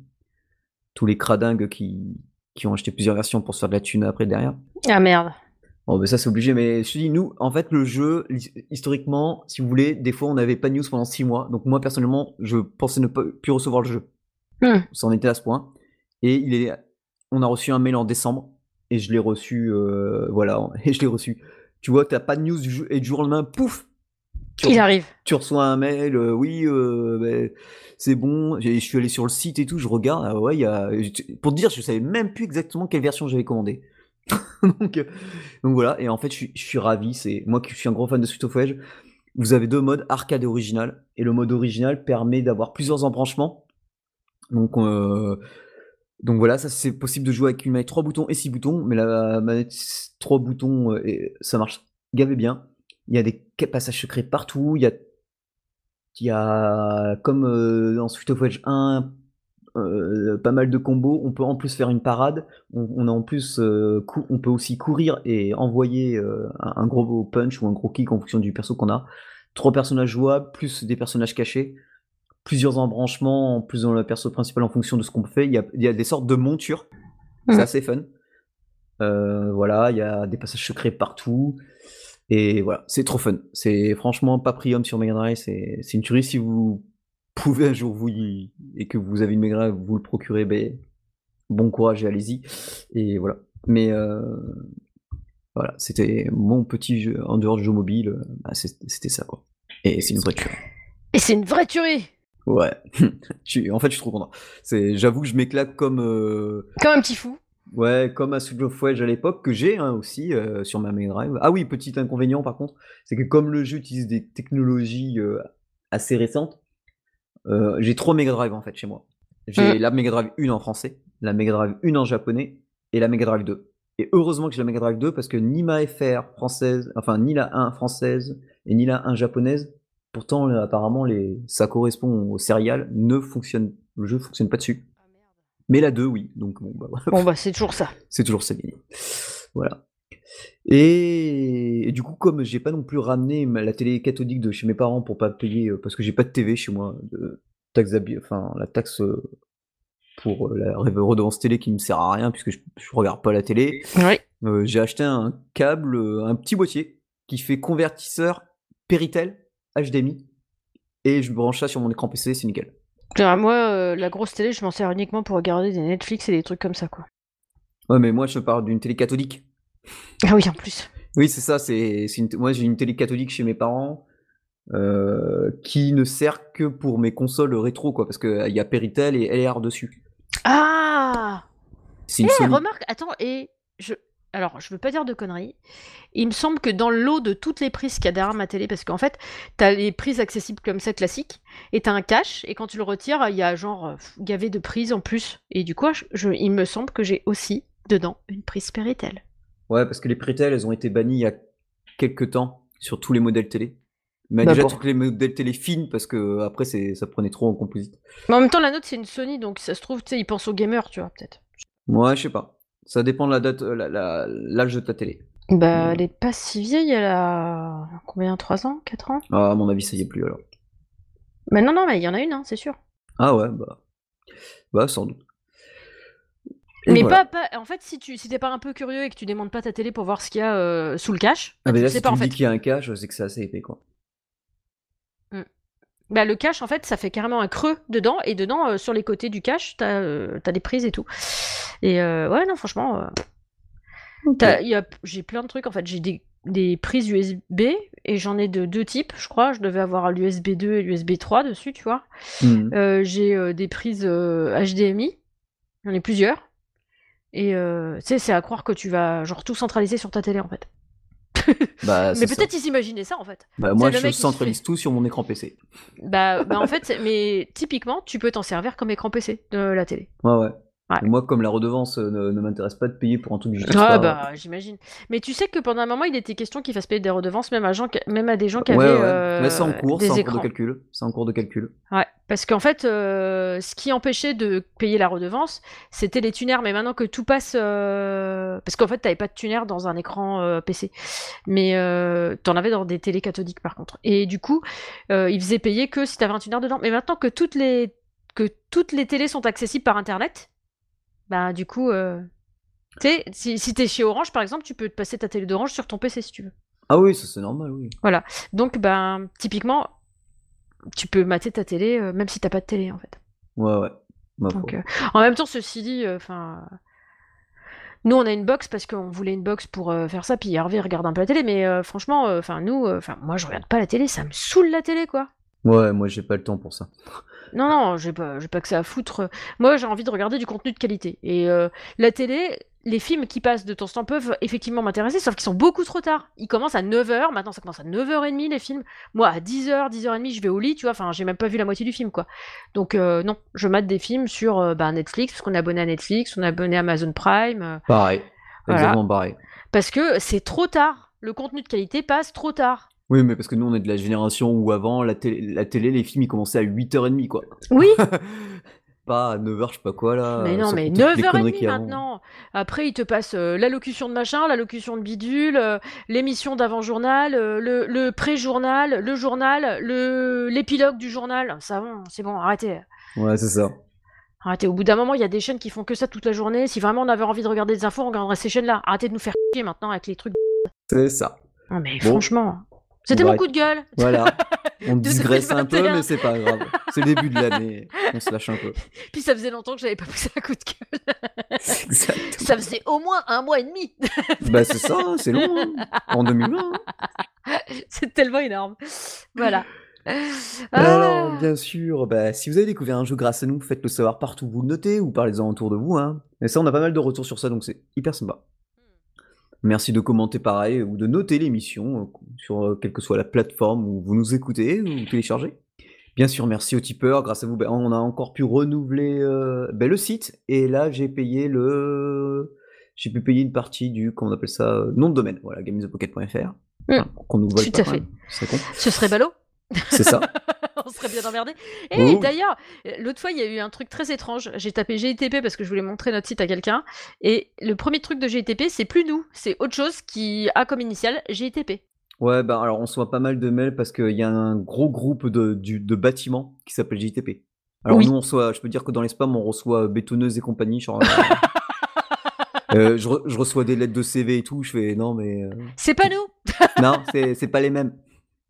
tous les cradingues qui, qui ont acheté plusieurs versions pour se faire de la thune après derrière. Ah merde. Bon, ben ça c'est obligé, mais je te dis, nous, en fait, le jeu, historiquement, si vous voulez, des fois on n'avait pas de news pendant 6 mois. Donc moi, personnellement, je pensais ne pas plus recevoir le jeu. Hmm. Ça en était à ce point. Et il est, on a reçu un mail en décembre, et je l'ai reçu, euh, voilà, et je l'ai reçu. Tu vois, t'as pas de news du jeu, et du jour au lendemain, pouf Il arrive. Tu reçois un mail, euh, oui, euh, ben, c'est bon, je suis allé sur le site et tout, je regarde, ah ouais, il y a... Pour te dire, je savais même plus exactement quelle version j'avais commandé. donc, euh, donc, voilà, et en fait, je suis, ravi. C'est moi qui suis un gros fan de Street of Rage. Vous avez deux modes, arcade et original. Et le mode original permet d'avoir plusieurs embranchements. Donc, euh, donc voilà, ça c'est possible de jouer avec une manette 3 boutons et 6 boutons, mais la manette 3 boutons, euh, et ça marche gavé bien. Il y a des passages secrets partout. Il y a, il y a comme dans Street of Rage 1, euh, pas mal de combos. On peut en plus faire une parade. On, a en plus, euh, on peut aussi courir et envoyer euh, un, gros punch ou un gros kick en fonction du perso qu'on a. Trois personnages jouables, plus des personnages cachés, plusieurs embranchements, plus dans le perso principal en fonction de ce qu'on fait. Il y a, des sortes de montures. C'est mmh. assez fun. voilà, il y a des passages secrets partout. Et voilà, c'est trop fun. C'est franchement Paprium sur Mega Drive, c'est une tuerie si vous pouvez un jour vous y, et que vous avez une Mega vous le procurez, ben, bon courage et allez-y. Et voilà. Mais euh, voilà, c'était mon petit jeu en dehors du jeu mobile, bah, c'était ça quoi. Et c'est une vraie tuerie. Et c'est une vraie tuerie Ouais. en fait, je suis trop content. J'avoue que je m'éclate comme. Euh, comme un petit fou. Ouais, comme à Switch of Wedge à l'époque, que j'ai hein, aussi euh, sur ma Mega Drive. Ah oui, petit inconvénient par contre, c'est que comme le jeu utilise des technologies assez récentes, euh, j'ai trois Mega Drive en fait chez moi. J'ai mm. la Mega Drive 1 en français, la Mega Drive 1 en japonais et la Mega Drive 2. Et heureusement que j'ai la Mega Drive 2 parce que ni ma FR française, enfin ni la 1 française et ni la 1 japonaise, pourtant apparemment les, ça correspond au serial, ne fonctionne, le jeu fonctionne pas dessus. Ah, Mais la 2 oui, donc bon bah, bon, bah c'est toujours ça. C'est toujours ça. Voilà. Et, du coup, comme j'ai pas non plus ramené la télé cathodique de chez mes parents pour pas payer, euh, parce que j'ai pas de TV chez moi, de taxe enfin la taxe euh, pour euh, la redevance télé qui me sert à rien puisque je, regarde pas la télé. j'ai acheté un câble, un petit boîtier qui fait convertisseur Péritel HDMI et je branche ça sur mon écran PC, c'est nickel. Moi, la grosse télé, je m'en sers uniquement pour regarder des Netflix et des trucs comme ça, quoi. Ouais, mais moi, je parle d'une télé cathodique. Ah oui, en plus. Oui, c'est ça. C'est, Moi, j'ai une télé catholique chez mes parents euh, qui ne sert que pour mes consoles rétro, quoi, parce qu'il y a Péritel et LR dessus. Ah C'est une eh, remarque, attends, et je. Alors, je veux pas dire de conneries. Il me semble que dans le lot de toutes les prises qu'il y a derrière ma télé, parce qu'en fait, t'as les prises accessibles comme ça, classiques, et t'as un cache, et quand tu le retires, il y a genre gavé de prises en plus. Et du coup, je, il me semble que j'ai aussi dedans une prise Péritel. Ouais, parce que les Prétel, elles ont été bannies il y a quelques temps sur tous les modèles télé. Mais déjà tous les modèles télé fines parce que après ça prenait trop en composite. Mais en même temps la note c'est une Sony donc ça se trouve tu sais ils pensent aux gamers tu vois peut-être. Ouais je sais pas. Ça dépend de la date, euh, l'âge de ta télé. Bah, elle est pas si vieille, elle a combien 3 ans 4 ans? Ah, à mon avis, ça y est plus alors. Mais non, non, mais il y en a une, hein, c'est sûr. Ah ouais, bah. Bah, sans doute. Mais voilà. pas, pas- en fait, si tu si t'es pas un peu curieux et que tu demandes pas ta télé pour voir ce qu'il y a euh, sous le cache, Ah, tu sais si pas tu en me fait. dis qu'il y a un cache, c'est que c'est assez épais, quoi. Bah, le cache, en fait, ça fait carrément un creux dedans, et dedans, euh, sur les côtés du cache, t'as euh, t'as des prises et tout. Et euh, ouais, non, franchement, t'as- il y a- j'ai plein de trucs, en fait. J'ai des, des prises USB, et j'en ai de deux types, je crois. Je devais avoir l'USB 2 et l'USB 3 dessus, tu vois. Euh, j'ai des prises HDMI, j'en ai plusieurs. Et euh, tu sais, c'est à croire que tu vas, genre, tout centraliser sur ta télé, en fait. Bah, Mais peut-être ils s'imaginaient ça, en fait. Bah, moi, je centralise tout sur mon écran PC. Bah, bah en fait, mais typiquement, tu peux t'en servir comme écran PC de la télé. Ouais, ouais. Ouais. Moi, comme la redevance euh, ne, ne m'intéresse pas de payer pour un truc que Ah pas. bah j'imagine. Mais tu sais que pendant un moment, il était question qu'ils fassent payer des redevances même à, gens même à des gens qui Ouais, avaient ouais. euh, Mais c'est en cours, c'est des en cours écrans. de calcul. C'est en cours de calcul. Ouais, parce qu'en fait, euh, ce qui empêchait de payer la redevance, c'était les tuners. Mais maintenant que tout passe, euh, parce qu'en fait, t'avais pas de tuner dans un écran euh, PC, mais euh, t'en avais dans des télés cathodiques par contre. Et du coup, euh, ils faisaient payer que si t'avais un tuner dedans. Mais maintenant que toutes les que toutes les télés sont accessibles par internet, bah du coup, euh, tu sais, si, si t'es chez Orange par exemple, tu peux te passer ta télé d'Orange sur ton PC si tu veux. Ah oui, ça c'est normal, oui. Donc, ben, typiquement, tu peux mater ta télé euh, même si t'as pas de télé en fait. Ouais, ouais. Donc, euh, en même temps, ceci dit, enfin, nous on a une box parce qu'on voulait une box pour faire ça, puis Hervé regarde un peu la télé, mais franchement, enfin nous, enfin moi je regarde pas la télé, ça me saoule la télé quoi. Ouais, moi j'ai pas le temps pour ça. Non, non, j'ai pas, j'ai pas que ça à foutre. Moi, j'ai envie de regarder du contenu de qualité. Et euh, la télé, les films qui passent de temps en temps peuvent effectivement m'intéresser, sauf qu'ils sont beaucoup trop tard. Ils commencent à 9h, maintenant ça commence à 9h30 les films. Moi, à 10h, 10h30, je vais au lit, tu vois, enfin, j'ai même pas vu la moitié du film, quoi. Donc, euh, non, je mate des films sur euh, bah, Netflix, parce qu'on est abonné à Netflix, on est abonné à Amazon Prime, Pareil. Voilà. Exactement pareil. parce que c'est trop tard. Le contenu de qualité passe trop tard. Oui, mais parce que nous on est de la génération où avant la télé, la télé les films ils commençaient à 8h30 quoi. Oui, Pas à 9h, je sais pas quoi là. Mais non, mais compter toutes les conneries 9h30 qu'il y a avant. maintenant. Après, il te passe euh, l'allocution de machin, l'allocution de bidule, euh, l'émission d'avant-journal, euh, le, le pré-journal, le journal, le l'épilogue du journal. Ça bon, c'est bon, arrêtez. Ouais, c'est ça. Arrêtez. Au bout d'un moment, il y a des chaînes qui font que ça toute la journée. Si vraiment on avait envie de regarder des infos, on regarderait ces chaînes-là. Arrêtez de nous faire chier maintenant avec les trucs. C'est ça. Non, mais Bon. franchement. C'était On mon coup de gueule. Voilà. On digresse un peu, 2021. mais c'est pas grave. C'est le début de l'année. On se lâche un peu. Puis ça faisait longtemps que j'avais pas poussé un coup de gueule. Ça faisait au moins un mois et demi. Bah, c'est ça, c'est long. hein. En 2020. hein. c'est tellement énorme. Voilà. Alors, Ah. bien sûr, bah, si vous avez découvert un jeu grâce à nous, faites-le savoir partout où vous le notez ou parlez-en autour de vous. Hein. Et ça, on a pas mal de retours sur ça, donc c'est hyper sympa. Merci de commenter pareil ou de noter l'émission euh, sur euh, quelle que soit la plateforme où vous nous écoutez ou téléchargez. Bien sûr, merci aux tipeurs. Grâce à vous, bah, on a encore pu renouveler euh, bah, le site. Et là, j'ai payé le. J'ai pu payer une partie du, comment on appelle ça, euh, nom de domaine. Voilà, gamesthepocket.fr. Voilà, qu'on nous vole tout pas à fait. même. C'est con. Ce serait ballot. C'est ça. on serait bien emmerdé. Et Oh. d'ailleurs, l'autre fois, il y a eu un truc très étrange. J'ai tapé GITP parce que je voulais montrer notre site à quelqu'un. Et le premier truc de GITP, c'est plus nous. C'est autre chose qui a comme initiale GITP. Ouais, bah alors on reçoit pas mal de mails parce qu'il y a un gros groupe de, du- de bâtiments qui s'appelle JTP. Alors Oui. nous, on reçoit, je peux dire que dans les spams, on reçoit bétonneuse et compagnie. Genre, euh, euh, je, re- je reçois des lettres de CV et tout. Je fais non, mais euh, C'est pas nous non, c'est pas les mêmes.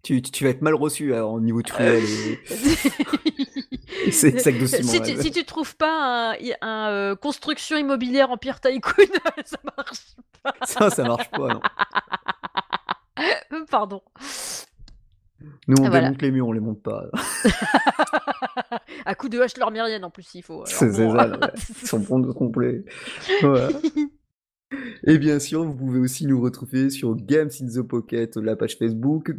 Tu, tu, tu vas être mal reçu alors, au niveau truelle et, et c'est sac de ciment. si, tu, si tu trouves pas un, un, euh, construction immobilière Empire Tycoon, ça marche. Ça, ça marche pas. Non. Euh, Pardon. Nous, on Voilà. démonte les murs, on les monte pas. à coup de hache lormérienne en plus, s'il faut. C'est bon, ça, ouais. Bons de complet. Voilà. Et bien sûr, vous pouvez aussi nous retrouver sur Games in the Pocket, la page Facebook,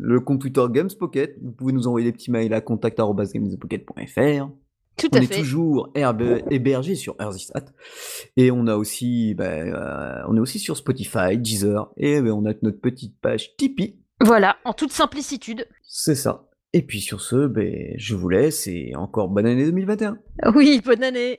le compte Twitter Games Pocket. Vous pouvez nous envoyer des petits mails à contact@gamesinthepocket.fr. Tout On à est fait. toujours herbe- hébergé sur Earthystat. Et on a aussi, ben, euh, on est aussi sur Spotify, Deezer, et ben, on a notre petite page Tipeee. Voilà, en toute simplicitude. C'est ça. Et puis sur ce, ben, je vous laisse et encore bonne année 2021. Oui, bonne année.